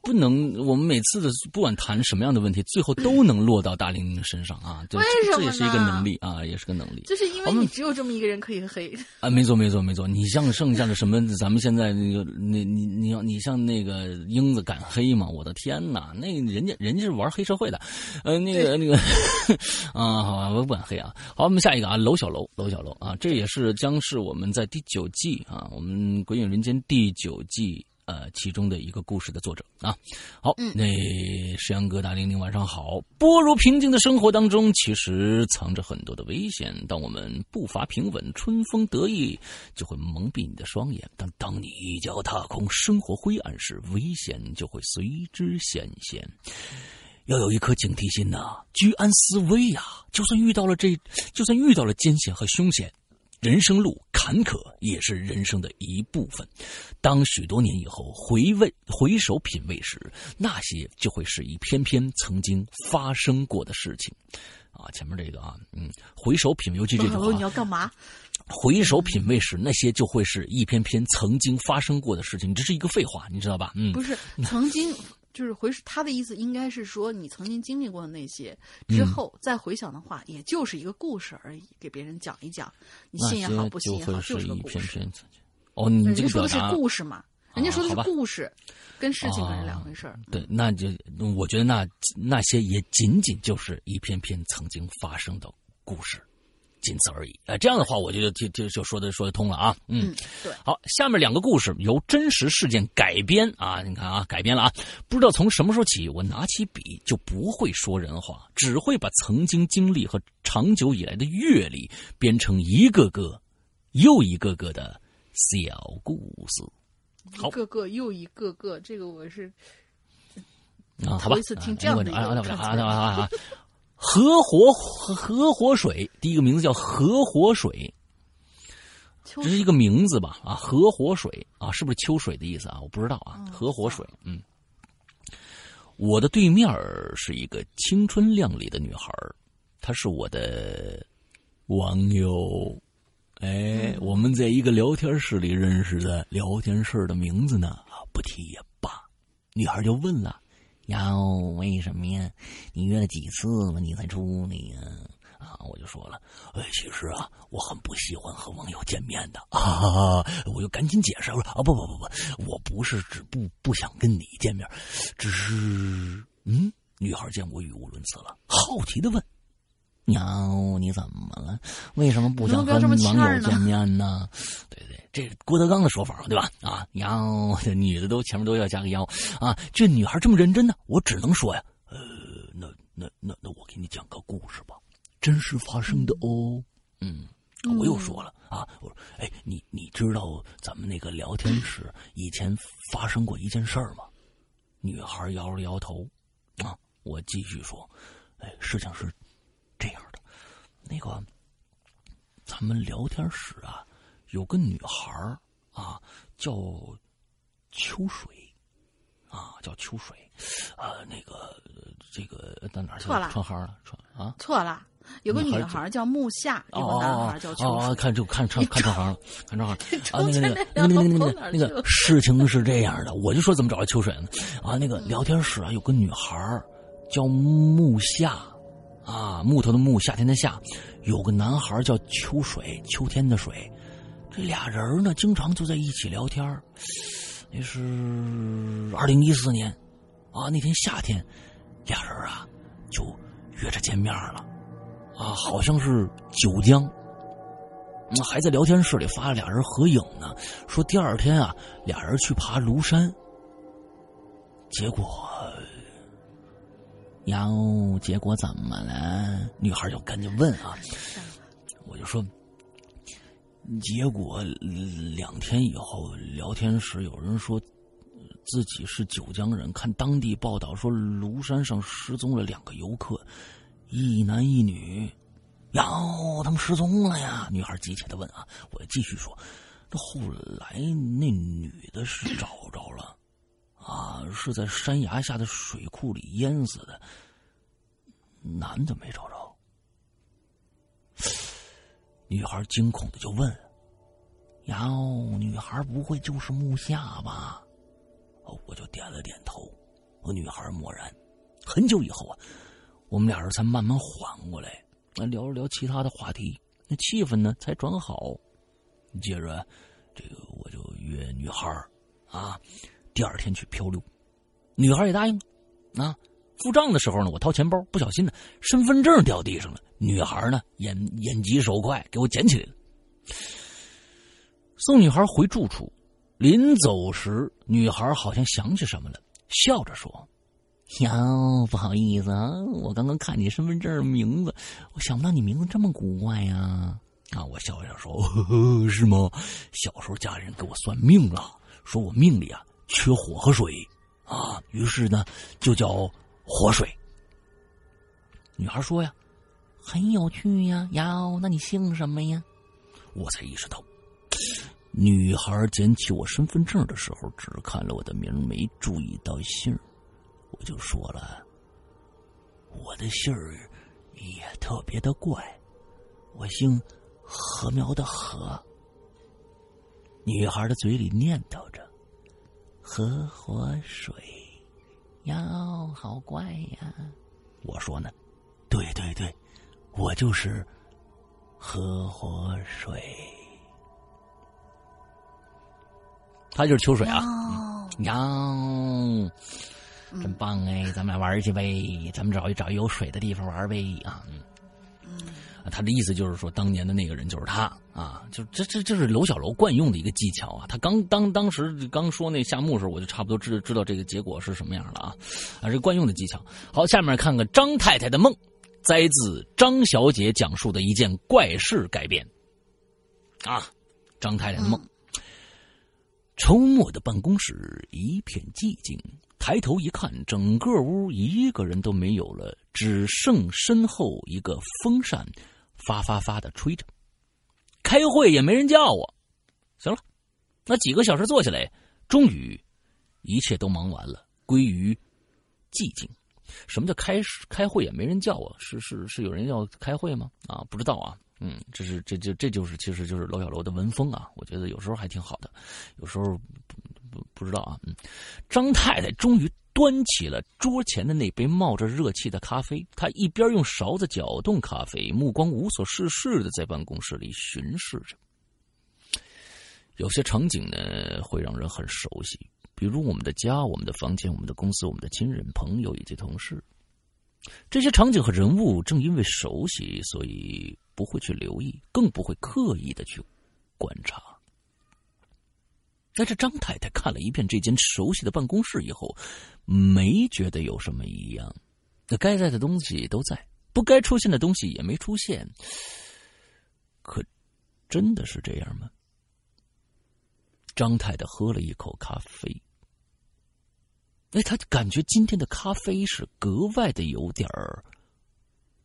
不能，我们每次的不管谈什么样的问题，最后都能落到大玲玲身上啊。为什么这也是一个能力啊，也是个能力。就是因为你只有这么一个人可以黑啊。没错，没错，没错。你像剩下的什么，咱们现在那个，你你你要你像那个英子敢黑吗？我的天哪，那人家人家是玩黑社会的，呃，那个那个啊，好吧，我不敢黑啊。好，我们下一个啊，楼小楼，楼小楼啊，这也是将是我们在第九季啊，我们《鬼影人间》第九季呃其中的一个故事的作者啊。好，那石阳哥、大玲玲晚上好。波如平静的生活当中，其实藏着很多的危险。当我们步伐平稳、春风得意，就会蒙蔽你的双眼；但当你一脚踏空，生活灰暗时，危险就会随之显现。要有一颗警惕心呐，居安思危呀！就算遇到了这，就算遇到了艰险和凶险，人生路坎坷也是人生的一部分。当许多年以后回味、回首品味时，那些就会是一篇篇曾经发生过的事情。啊，前面这个啊，嗯，回首品味，尤其这句话，你要干嘛？回首品味时，那些就会是一篇篇曾经发生过的事情。这是一个废话，你知道吧？嗯，不是 曾经。就是回他的意思，应该是说你曾经经历过的那些之后再回想的话，也就是一个故事而已，给别人讲一讲，你信也好，不信也好，就是个故事。哦，你这个说的是故事嘛？人家说的是故事，跟事情可是两回事儿。对，那就我觉得那那些也仅仅就是一篇篇曾经发生的故事。仅此而已，哎，这样的话，我觉得就就就说的说得通了啊，嗯，对，好，下面两个故事由真实事件改编啊，你看啊，改编了啊，不知道从什么时候起，我拿起笔就不会说人话，只会把曾经经历和长久以来的阅历编成一个个又一个个的小故事，一个个又一个个，这个我是啊，好吧，头一次听这样的一个。河活河活水，第一个名字叫河活水，这是一个名字吧？啊，河活水啊，是不是秋水的意思啊？我不知道啊。河活水，嗯，我的对面是一个青春靓丽的女孩，她是我的网友。哎，我们在一个聊天室里认识的，聊天室的名字呢啊，不提也罢。女孩就问了。呀为什么呀？你约了几次了，你才出来呀？啊，我就说了，哎，其实啊，我很不喜欢和网友见面的 啊。我就赶紧解释，我说啊，不不不不，我不是只不不想跟你见面，只是嗯，女孩见我语无伦次了，好奇的问。娘，你怎么了？为什么不想和网友见面呢？对对，这郭德纲的说法对吧？啊，娘，这女的都前面都要加个“腰”啊。这女孩这么认真呢，我只能说呀，呃，那那那那，我给你讲个故事吧，真实发生的哦。嗯，我又说了啊，我说，哎，你你知道咱们那个聊天室以前发生过一件事儿吗？女孩摇了摇头。啊，我继续说，哎，事情是。这样的，那个，咱们聊天室啊，有个女孩啊，叫秋水，啊，叫秋水，啊，那个，这个在哪儿？错了，串行了，串啊，错了，有个女孩叫木夏，有个男孩叫秋水。看就看串看串行了，看串行啊，那个那个那个那个那个那个事情是这样的，我就说怎么找到秋水呢？啊，那个聊天室啊，有个女孩叫木夏。啊，木头的木，夏天的夏，有个男孩叫秋水，秋天的水，这俩人呢，经常就在一起聊天那是二零一四年，啊，那天夏天，俩人啊就约着见面了，啊，好像是九江，还在聊天室里发了俩人合影呢，说第二天啊，俩人去爬庐山，结果。然后结果怎么了？女孩就赶紧问啊，我就说，结果两天以后聊天时，有人说自己是九江人，看当地报道说庐山上失踪了两个游客，一男一女，哟，他们失踪了呀！女孩急切的问啊，我继续说，这后来那女的是找着了。啊，是在山崖下的水库里淹死的。男的没找着，女孩惊恐的就问：“哟，女孩不会就是木夏吧？”，我就点了点头。我女孩默然。很久以后啊，我们俩人才慢慢缓过来，聊了聊其他的话题，那气氛呢才转好。接着，这个我就约女孩啊。第二天去漂流，女孩也答应了啊。付账的时候呢，我掏钱包，不小心呢，身份证掉地上了。女孩呢，眼眼疾手快，给我捡起来了。送女孩回住处，临走时，女孩好像想起什么了，笑着说：“哟，不好意思啊，我刚刚看你身份证名字，我想不到你名字这么古怪呀。”啊，我笑笑说呵呵：“是吗？小时候家人给我算命了，说我命里啊。”缺火和水，啊，于是呢，就叫火水。女孩说呀，很有趣呀，哟，那你姓什么呀？我才意识到，女孩捡起我身份证的时候，只看了我的名，没注意到姓我就说了，我的姓也特别的怪，我姓禾苗的禾。女孩的嘴里念叨着：“河火水，哟，好怪呀！”我说呢：“对对对，我就是河火水。”他就是秋水啊！哟，真棒哎！咱们俩玩去呗，咱们找一找有水的地方玩呗啊！嗯，他的意思就是说，当年的那个人就是他啊！就这这这是楼小楼惯用的一个技巧啊！他刚当当时刚说那夏目时候，我就差不多知知道这个结果是什么样了啊！啊，这惯用的技巧。好，下面看看张太太的梦，摘自张小姐讲述的一件怪事改编。啊，张太太的梦。周末的办公室一片寂静，抬头一看，整个屋一个人都没有了，只剩身后一个风扇，发发发的吹着。开会也没人叫我。行了，那几个小时坐下来，终于一切都忙完了，归于寂静。什么叫开开会也没人叫我？是是是有人要开会吗？啊，不知道啊。嗯，这是这就这就是其实就是楼小楼的文风啊，我觉得有时候还挺好的，有时候不不知道啊。嗯，张太太终于端起了桌前的那杯冒着热气的咖啡，她一边用勺子搅动咖啡，目光无所事事的在办公室里巡视着。有些场景呢会让人很熟悉，比如我们的家、我们的房间、我们的公司、我们的亲人、朋友以及同事。这些场景和人物正因为熟悉，所以。不会去留意，更不会刻意的去观察。但是张太太看了一遍这间熟悉的办公室以后，没觉得有什么异样。那该在的东西都在，不该出现的东西也没出现。可真的是这样吗？张太太喝了一口咖啡，哎，她感觉今天的咖啡是格外的有点儿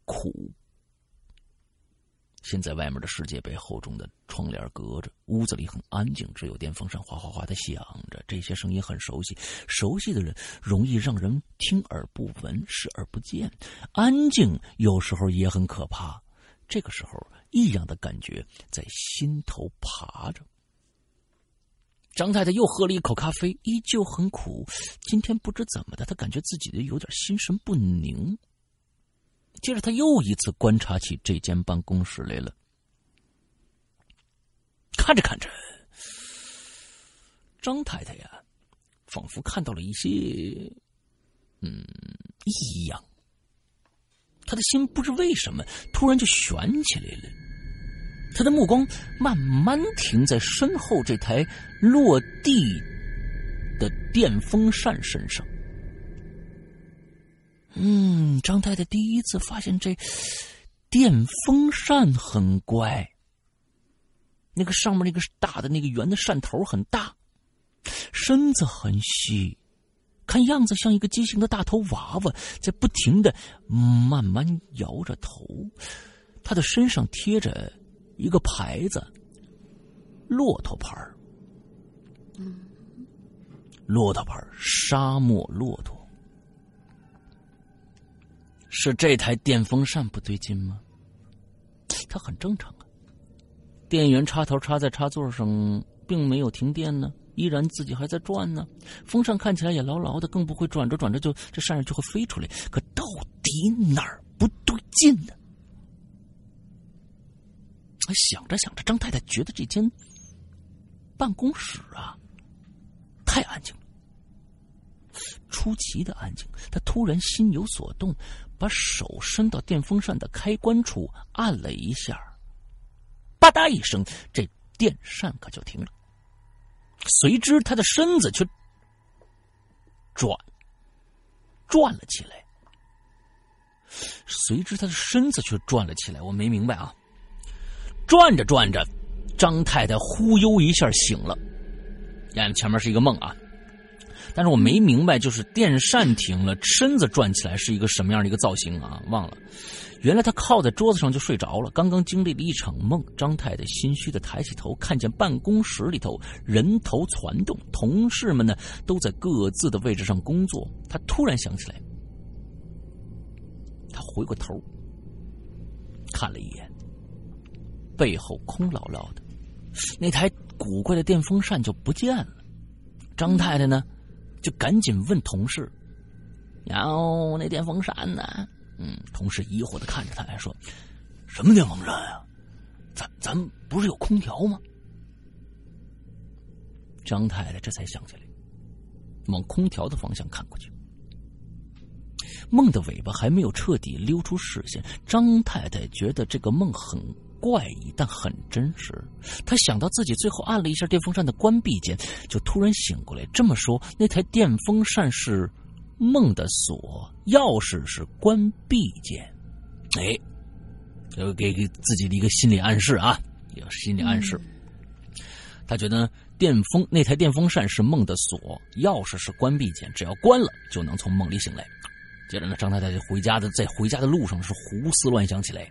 苦。现在外面的世界被厚重的窗帘隔着，屋子里很安静，只有电风扇哗哗哗的响着。这些声音很熟悉，熟悉的人容易让人听而不闻，视而不见。安静有时候也很可怕。这个时候，异样的感觉在心头爬着。张太太又喝了一口咖啡，依旧很苦。今天不知怎么的，她感觉自己的有点心神不宁。接着，他又一次观察起这间办公室来了。看着看着，张太太呀，仿佛看到了一些嗯异样。他的心不知为什么突然就悬起来了。他的目光慢慢停在身后这台落地的电风扇身上。嗯，张太太第一次发现这电风扇很乖。那个上面那个大的那个圆的扇头很大，身子很细，看样子像一个畸形的大头娃娃，在不停的慢慢摇着头。他的身上贴着一个牌子，骆驼牌嗯，骆驼牌沙漠骆驼。是这台电风扇不对劲吗？它很正常啊。电源插头插在插座上，并没有停电呢，依然自己还在转呢。风扇看起来也牢牢的，更不会转着转着就这扇儿就会飞出来。可到底哪儿不对劲呢？想着想着，张太太觉得这间办公室啊太安静了，出奇的安静。她突然心有所动。把手伸到电风扇的开关处，按了一下，吧嗒一声，这电扇可就停了。随之，他的身子却转转了起来。随之，他的身子却转了起来。我没明白啊！转着转着，张太太忽悠一下醒了。眼前面是一个梦啊。但是我没明白，就是电扇停了，身子转起来是一个什么样的一个造型啊？忘了，原来他靠在桌子上就睡着了。刚刚经历了一场梦，张太太心虚的抬起头，看见办公室里头人头攒动，同事们呢都在各自的位置上工作。他突然想起来，他回过头看了一眼，背后空落落的，那台古怪的电风扇就不见了。张太太呢，就赶紧问同事：“然后，那电风扇呢？”嗯，同事疑惑的看着他，还说：“什么电风扇呀？咱咱不是有空调吗？”张太太这才想起来，往空调的方向看过去。梦的尾巴还没有彻底溜出视线，张太太觉得这个梦很怪异，但很真实。他想到自己最后按了一下电风扇的关闭键，就突然醒过来。这么说，那台电风扇是梦的锁，钥匙是关闭键。哎，给给自己的一个心理暗示啊，有心理暗示。他觉得电风那台电风扇是梦的锁，钥匙是关闭键，只要关了就能从梦里醒来。接着呢，张太太就回家的，在回家的路上是胡思乱想起来。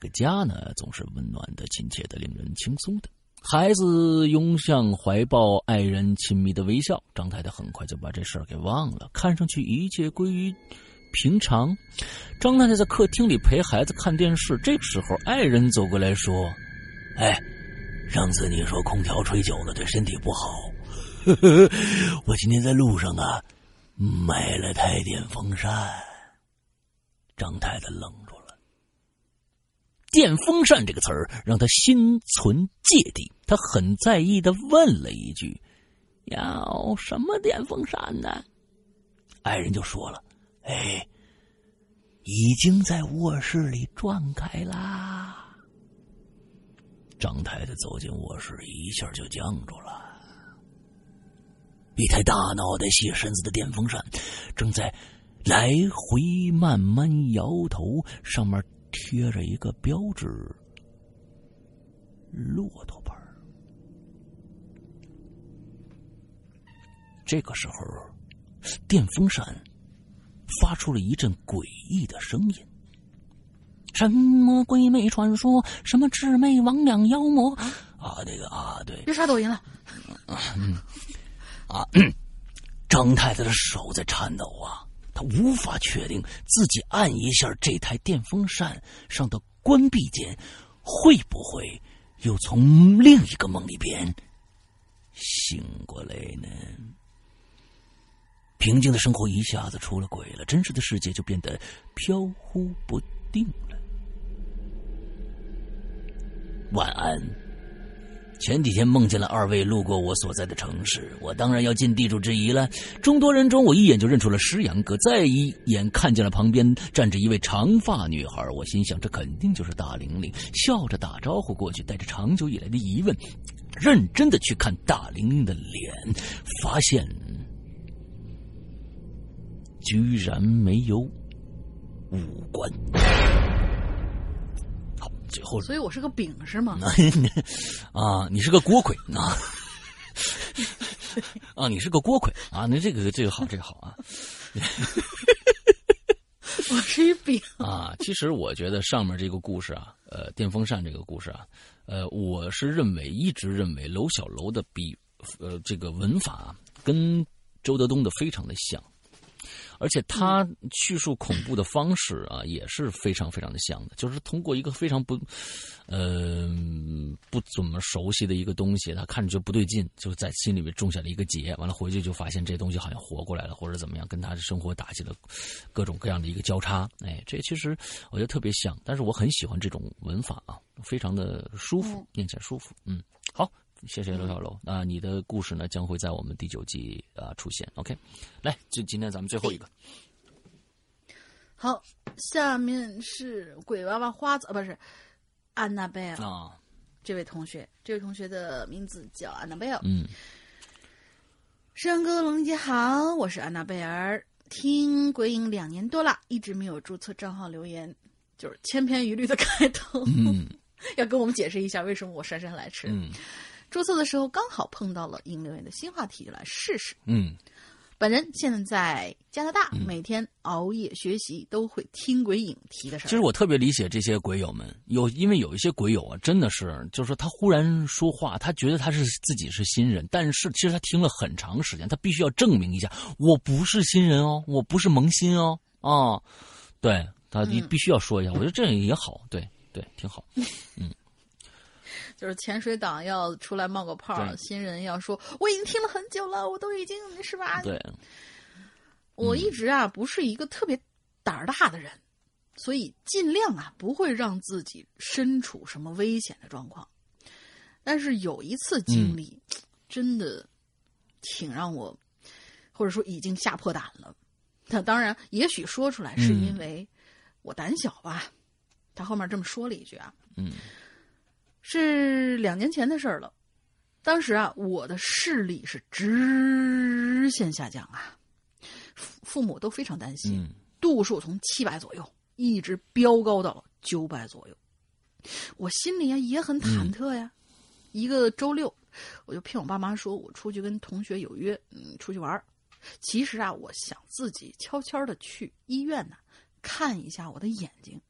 这个家呢，总是温暖的、亲切的，令人轻松的。孩子拥向怀抱，爱人亲密的微笑。张太太很快就把这事儿给忘了，看上去一切归于平常。张太太在客厅里陪孩子看电视，这个时候爱人走过来说：“哎，上次你说空调吹久了对身体不好，我今天在路上啊。”买了台电风扇，张太太冷。电风扇这个词儿让他心存芥蒂，他很在意的问了一句：“要什么电风扇呢？”爱人就说了：“哎，已经在卧室里转开啦。”张太太走进卧室，一下就僵住了。一台大脑袋、细身子的电风扇，正在来回慢慢摇头，上面贴着一个标志——骆驼牌。这个时候，电风扇发出了一阵诡异的声音：“什么鬼魅传说？什么魑魅魍魉妖魔？啊，那个啊，对，别刷抖音了。”嗯。啊！张太太的手在颤抖啊，她无法确定自己按一下这台电风扇上的关闭键，会不会又从另一个梦里边醒过来呢？平静的生活一下子出了轨了，真实的世界就变得飘忽不定了。晚安。前几天梦见了二位路过我所在的城市，我当然要尽地主之谊了。众多人中，我一眼就认出了诗阳哥，再一眼看见了旁边站着一位长发女孩，我心想这肯定就是大玲玲，笑着打招呼过去，带着长久以来的疑问，认真的去看大玲玲的脸，发现居然没有五官。最后，所以我是个饼是吗？啊，你是个锅盔啊！啊，你是个锅盔啊！那这个这个好，这个好啊！我是一饼啊！其实我觉得上面这个故事啊，呃，电风扇这个故事啊，呃，我是认为一直认为楼小楼的笔，呃，这个文法跟周德东的非常的像。而且他叙述恐怖的方式啊，也是非常非常的像的，就是通过一个非常不，呃，不怎么熟悉的一个东西，他看着就不对劲，就在心里面种下了一个结，完了回去就发现这东西好像活过来了，或者怎么样，跟他的生活打起了各种各样的一个交叉。哎，这其实我觉得特别像，但是我很喜欢这种文法啊，非常的舒服，念起来舒服。嗯，好。谢谢刘小楼那，你的故事呢将会在我们第九季啊出现。OK，来，就今天咱们最后一个。好，下面是鬼娃娃花子啊，不是安娜贝尔啊，这位同学，这位同学的名字叫安娜贝尔。嗯，山哥龙姐好，我是安娜贝尔，听鬼影两年多了，一直没有注册账号留言，就是千篇一律的开头。嗯，要跟我们解释一下为什么我姗姗来迟。嗯。注册的时候刚好碰到了引留言的新话题，就来试试。嗯，本人现在在加拿大，每天熬夜学习，都会听鬼影提的事儿。其实我特别理解这些鬼友们，有因为有一些鬼友啊，真的是，就是说他忽然说话，他觉得他是自己是新人，但是其实他听了很长时间，他必须要证明一下，我不是新人哦，我不是萌新哦，啊，对他你必须要说一下，我觉得这样也好，对对，挺好，嗯。就是潜水党要出来冒个泡，新人要说我已经听了很久了，我都已经是吧？对，我一直啊不是一个特别胆儿大的人，所以尽量啊不会让自己身处什么危险的状况。但是有一次经历，真的挺让我，或者说已经吓破胆了。他当然，也许说出来是因为我胆小吧。他后面这么说了一句啊，嗯，是两年前的事儿了。当时啊，我的视力是直线下降啊，父父母都非常担心，度数从七百左右一直飙高到了九百左右。我心里啊也很忐忑呀。一个周六，我就骗我爸妈说我出去跟同学有约，嗯，出去玩儿其实啊，我想自己悄悄的去医院呢，看一下我的眼睛。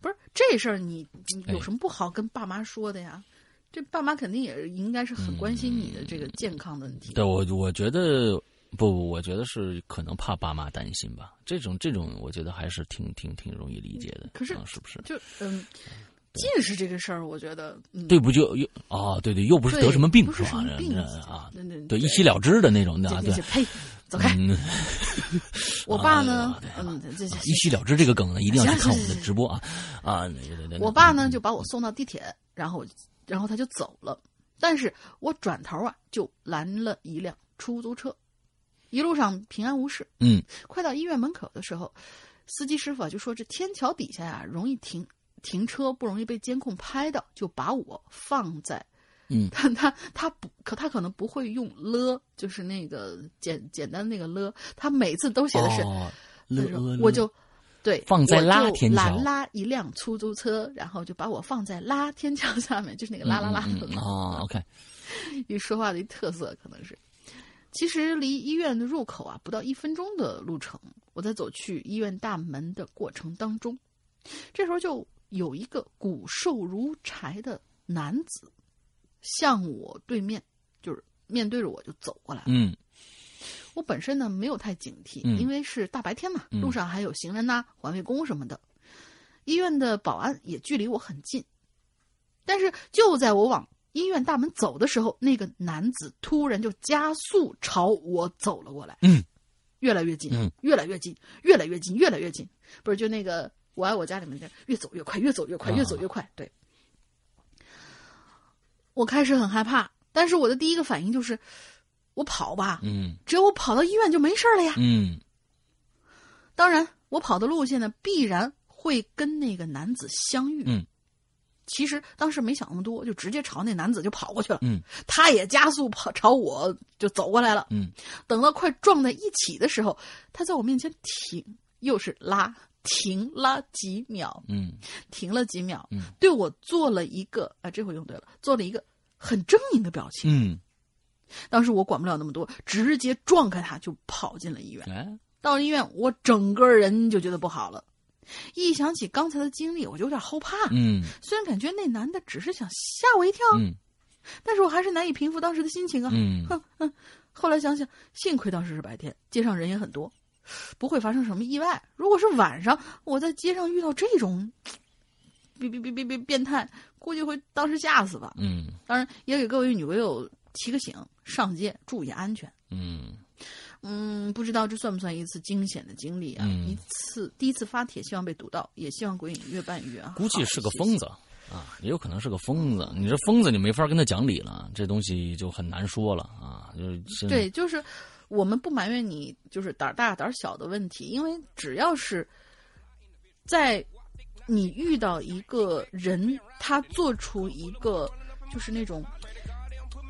不是这事儿，你有什么不好跟爸妈说的呀？这爸妈肯定也应该是很关心你的这个健康的问题。对我，我觉得不不，我觉得是可能怕爸妈担心吧。这种这种，我觉得还是挺挺挺容易理解的。可是是不是？就嗯。近视这个事儿，我觉得，对不就又啊，对对，又不是得什么病是吧？啊，对对对，一吸了之的那种的，对，呸，走开。我爸呢，嗯，这一洗了之这个梗呢，一定要去看我们的直播啊啊！我爸呢就把我送到地铁，然后然后他就走了，但是我转头啊就拦了一辆出租车，一路上平安无事。嗯，快到医院门口的时候，司机师傅啊就说这天桥底下呀容易停。停车不容易被监控拍到，就把我放在，嗯，他他他不可他可能不会用了，就是那个简简单那个了，他每次都写的是了，我就对放在拉天桥拦拉一辆出租车，然后就把我放在拉天桥下面，就是那个拉拉拉的哦，OK，一说话的一特色可能是，其实离医院的入口啊不到一分钟的路程，我在走去医院大门的过程当中，这时候就。有一个骨瘦如柴的男子，向我对面，就是面对着我就走过来了。嗯，我本身呢没有太警惕，因为是大白天嘛，路上还有行人呐、环卫工什么的，医院的保安也距离我很近。但是就在我往医院大门走的时候，那个男子突然就加速朝我走了过来。嗯，越来越近，越来越近，越来越近，越来越近。不是就那个。我爱我家里面的越走越快，越走越快，越走越快。对，我开始很害怕，但是我的第一个反应就是我跑吧。嗯，只要我跑到医院就没事了呀。嗯，当然，我跑的路线呢必然会跟那个男子相遇。嗯，其实当时没想那么多，就直接朝那男子就跑过去了。嗯，他也加速跑朝我就走过来了。嗯，等到快撞在一起的时候，他在我面前停，又是拉。停了几秒，嗯，停了几秒，嗯，对我做了一个啊，这回用对了，做了一个很狰狞的表情，嗯，当时我管不了那么多，直接撞开他就跑进了医院。哎，到了医院，我整个人就觉得不好了，一想起刚才的经历，我就有点后怕。嗯，虽然感觉那男的只是想吓我一跳，嗯，但是我还是难以平复当时的心情啊。嗯，哼哼，后来想想，幸亏当时是白天，街上人也很多。不会发生什么意外。如果是晚上，我在街上遇到这种，别别别别别变态，估计会当时吓死吧。嗯，当然也给各位女朋友提个醒：上街注意安全。嗯嗯，不知道这算不算一次惊险的经历啊？一次第一次发帖，希望被读到，也希望鬼影越办越啊。估计是个疯子啊，也有可能是个疯子。你这疯子，你没法跟他讲理了，这东西就很难说了啊。就是对，就是。我们不埋怨你，就是胆大胆小的问题，因为只要是，在你遇到一个人，他做出一个就是那种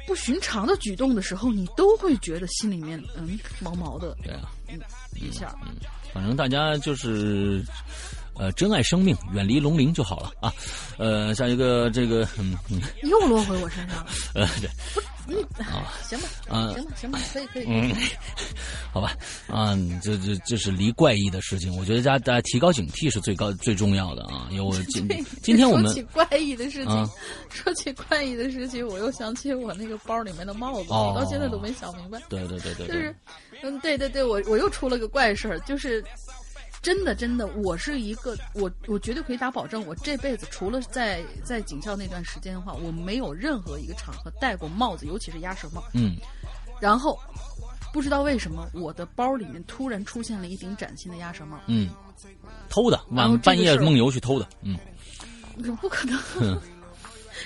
不寻常的举动的时候，你都会觉得心里面嗯毛毛的。对啊，嗯，一下，嗯，反正大家就是。呃，珍爱生命，远离龙鳞就好了啊。呃，下一个这个，嗯，又落回我身上了。呃，对，不，啊，行吧，嗯，行吧，行吧，可以，可以，嗯，好吧，嗯，这这这是离怪异的事情，我觉得大家大家提高警惕是最高最重要的啊。因为我今今天我们说起怪异的事情，说起怪异的事情，我又想起我那个包里面的帽子，我到现在都没想明白。对对对对，就是，嗯，对对对，我我又出了个怪事儿，就是。真的真的，我是一个我我绝对可以打保证，我这辈子除了在在警校那段时间的话，我没有任何一个场合戴过帽子，尤其是鸭舌帽。嗯，然后不知道为什么，我的包里面突然出现了一顶崭新的鸭舌帽。嗯，偷的，晚半夜梦游去偷的。嗯，不可能。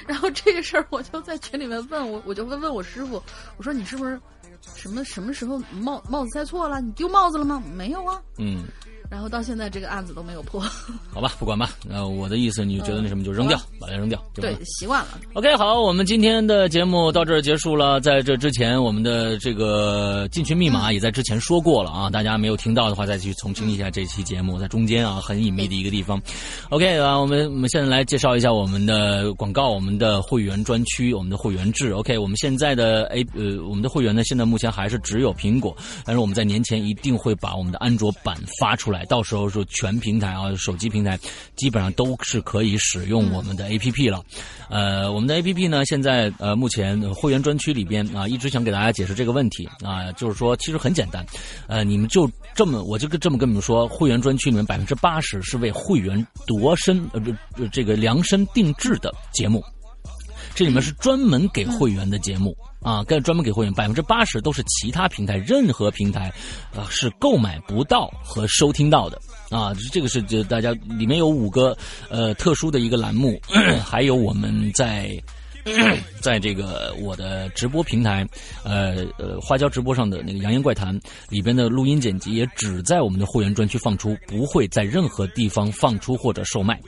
然后这个事儿，我就在群里面问我，我就问问我师傅，我说你是不是什么什么时候帽帽子戴错了？你丢帽子了吗？没有啊。嗯，然后到现在这个案子都没有破。好吧，不管吧。呃，我的意思，你觉得那什么就扔掉，把它扔掉，对，习惯了。OK，好，我们今天的节目到这儿结束了。在这之前，我们的这个进群密码也在之前说过了啊，大家没有听到的话，再去重听一下这期节目，在中间啊，很隐秘的一个地方。OK 啊，我们我们现在来介绍一下我们的广告，我们的会员专区，我们的会员制。OK，我们现在的 A 呃，我们的会员呢，现在目前还是只有苹果，但是我们在年前一定会把我们的安卓版发出来，到时候是全平台啊，手机平台基本上都是可以使用我们的 APP 了。呃，我们的 APP 呢，现在呃目前呃会员专区里边啊，一直想给大家解释这个问题啊，就是说其实很简单，呃，你们就这么我就跟这么跟你们说，会员专区里面百分之八十是为会员度身呃不呃这个量身定制的节目。这里面是专门给会员的节目啊，跟专门给会员，百分之八十都是其他平台任何平台，啊是购买不到和收听到的啊。这个是就大家里面有五个呃特殊的一个栏目，还有我们在。在这个我的直播平台，呃呃花椒直播上的那个《扬言怪谈》里边的录音剪辑，也只在我们的会员专区放出，不会在任何地方放出或者售卖。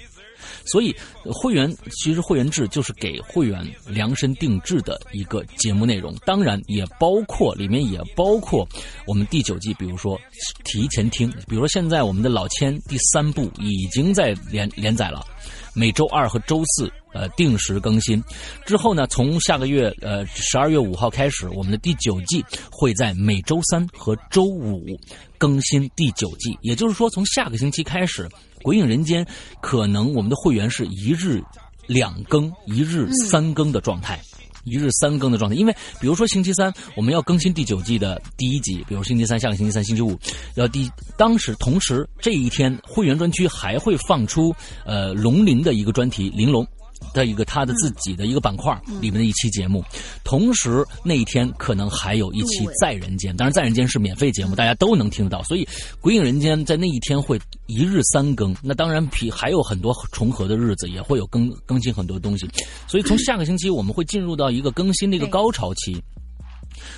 所以，会员其实会员制就是给会员量身定制的一个节目内容，当然也包括里面也包括我们第九季，比如说提前听，比如说现在我们的老千第三部已经在连连载了。每周二和周四，呃，定时更新。之后呢，从下个月，呃，十二月五号开始，我们的第九季会在每周三和周五更新第九季。也就是说，从下个星期开始，《鬼影人间》可能我们的会员是一日两更、一日三更的状态。一日三更的状态，因为比如说星期三我们要更新第九季的第一集，比如星期三、下个星期三、星期五要第，当时同时这一天会员专区还会放出呃龙鳞的一个专题，玲珑。的一个他的自己的一个板块里面的一期节目，同时那一天可能还有一期《在人间》，当然《在人间》是免费节目，大家都能听得到，所以《鬼影人间》在那一天会一日三更。那当然比还有很多重合的日子，也会有更更新很多东西，所以从下个星期我们会进入到一个更新的一个高潮期。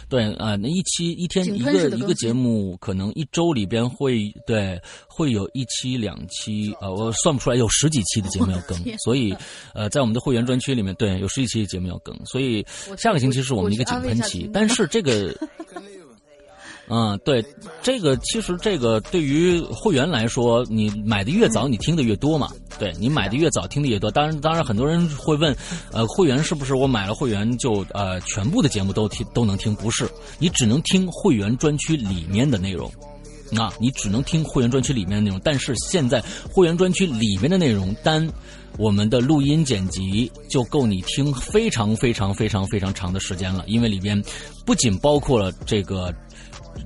对啊、呃，那一期一天一个一个节目，可能一周里边会对会有一期两期啊、呃，我算不出来有十几期的节目要更，所以呃，在我们的会员专区里面，对有十几期的节目要更，所以下个星期是我们的一个井喷期，但是这个。嗯，对，这个其实这个对于会员来说，你买的越早，你听的越多嘛。对你买的越早，听的越多。当然，当然，很多人会问，呃，会员是不是我买了会员就呃全部的节目都听都能听？不是，你只能听会员专区里面的内容。啊，你只能听会员专区里面的内容，但是现在会员专区里面的内容单，我们的录音剪辑就够你听非常非常非常非常长的时间了，因为里边不仅包括了这个。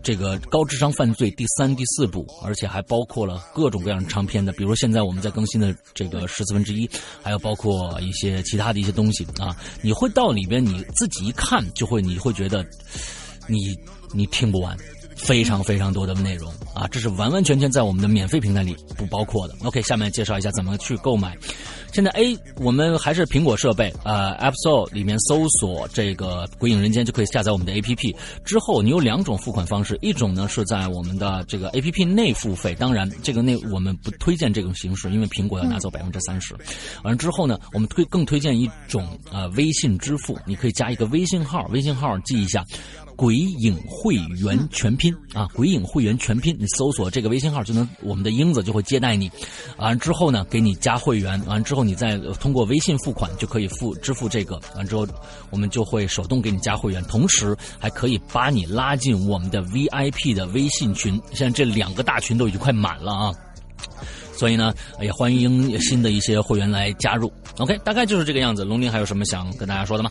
这个高智商犯罪第三、第四部，而且还包括了各种各样长篇的，比如现在我们在更新的这个十四分之一，还有包括一些其他的一些东西啊。你会到里边，你自己一看就会，你会觉得你你听不完，非常非常多的内容啊，这是完完全全在我们的免费平台里不包括的。OK，下面介绍一下怎么去购买。现在 A 我们还是苹果设备，呃，App Store 里面搜索这个《鬼影人间》就可以下载我们的 APP。之后你有两种付款方式，一种呢是在我们的这个 APP 内付费，当然这个内我们不推荐这种形式，因为苹果要拿走百分之三十。完了之后呢，我们推更推荐一种呃微信支付，你可以加一个微信号，微信号记一下。鬼影会员全拼啊，鬼影会员全拼，你搜索这个微信号就能，我们的英子就会接待你。完之后呢，给你加会员，完之后你再通过微信付款，就可以付支付这个，完之后，我们就会手动给你加会员，同时还可以把你拉进我们的 VIP 的微信群。现在这两个大群都已经快满了啊，所以呢，也欢迎新的一些会员来加入。OK，大概就是这个样子。龙鳞还有什么想跟大家说的吗？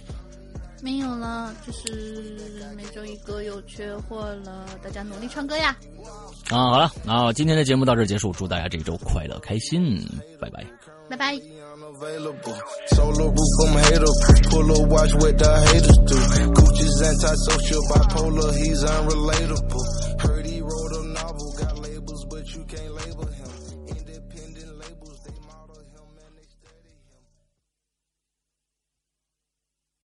没有了，就是每周一个又缺货了，大家努力唱歌呀！啊，好了，那今天的节目到这儿结束，祝大家这一周快乐开心，拜拜，拜拜。available. Solar roof, I'm hater. Pull up, watch what the haters do. Coochie's antisocial, bipolar, he's unrelatable.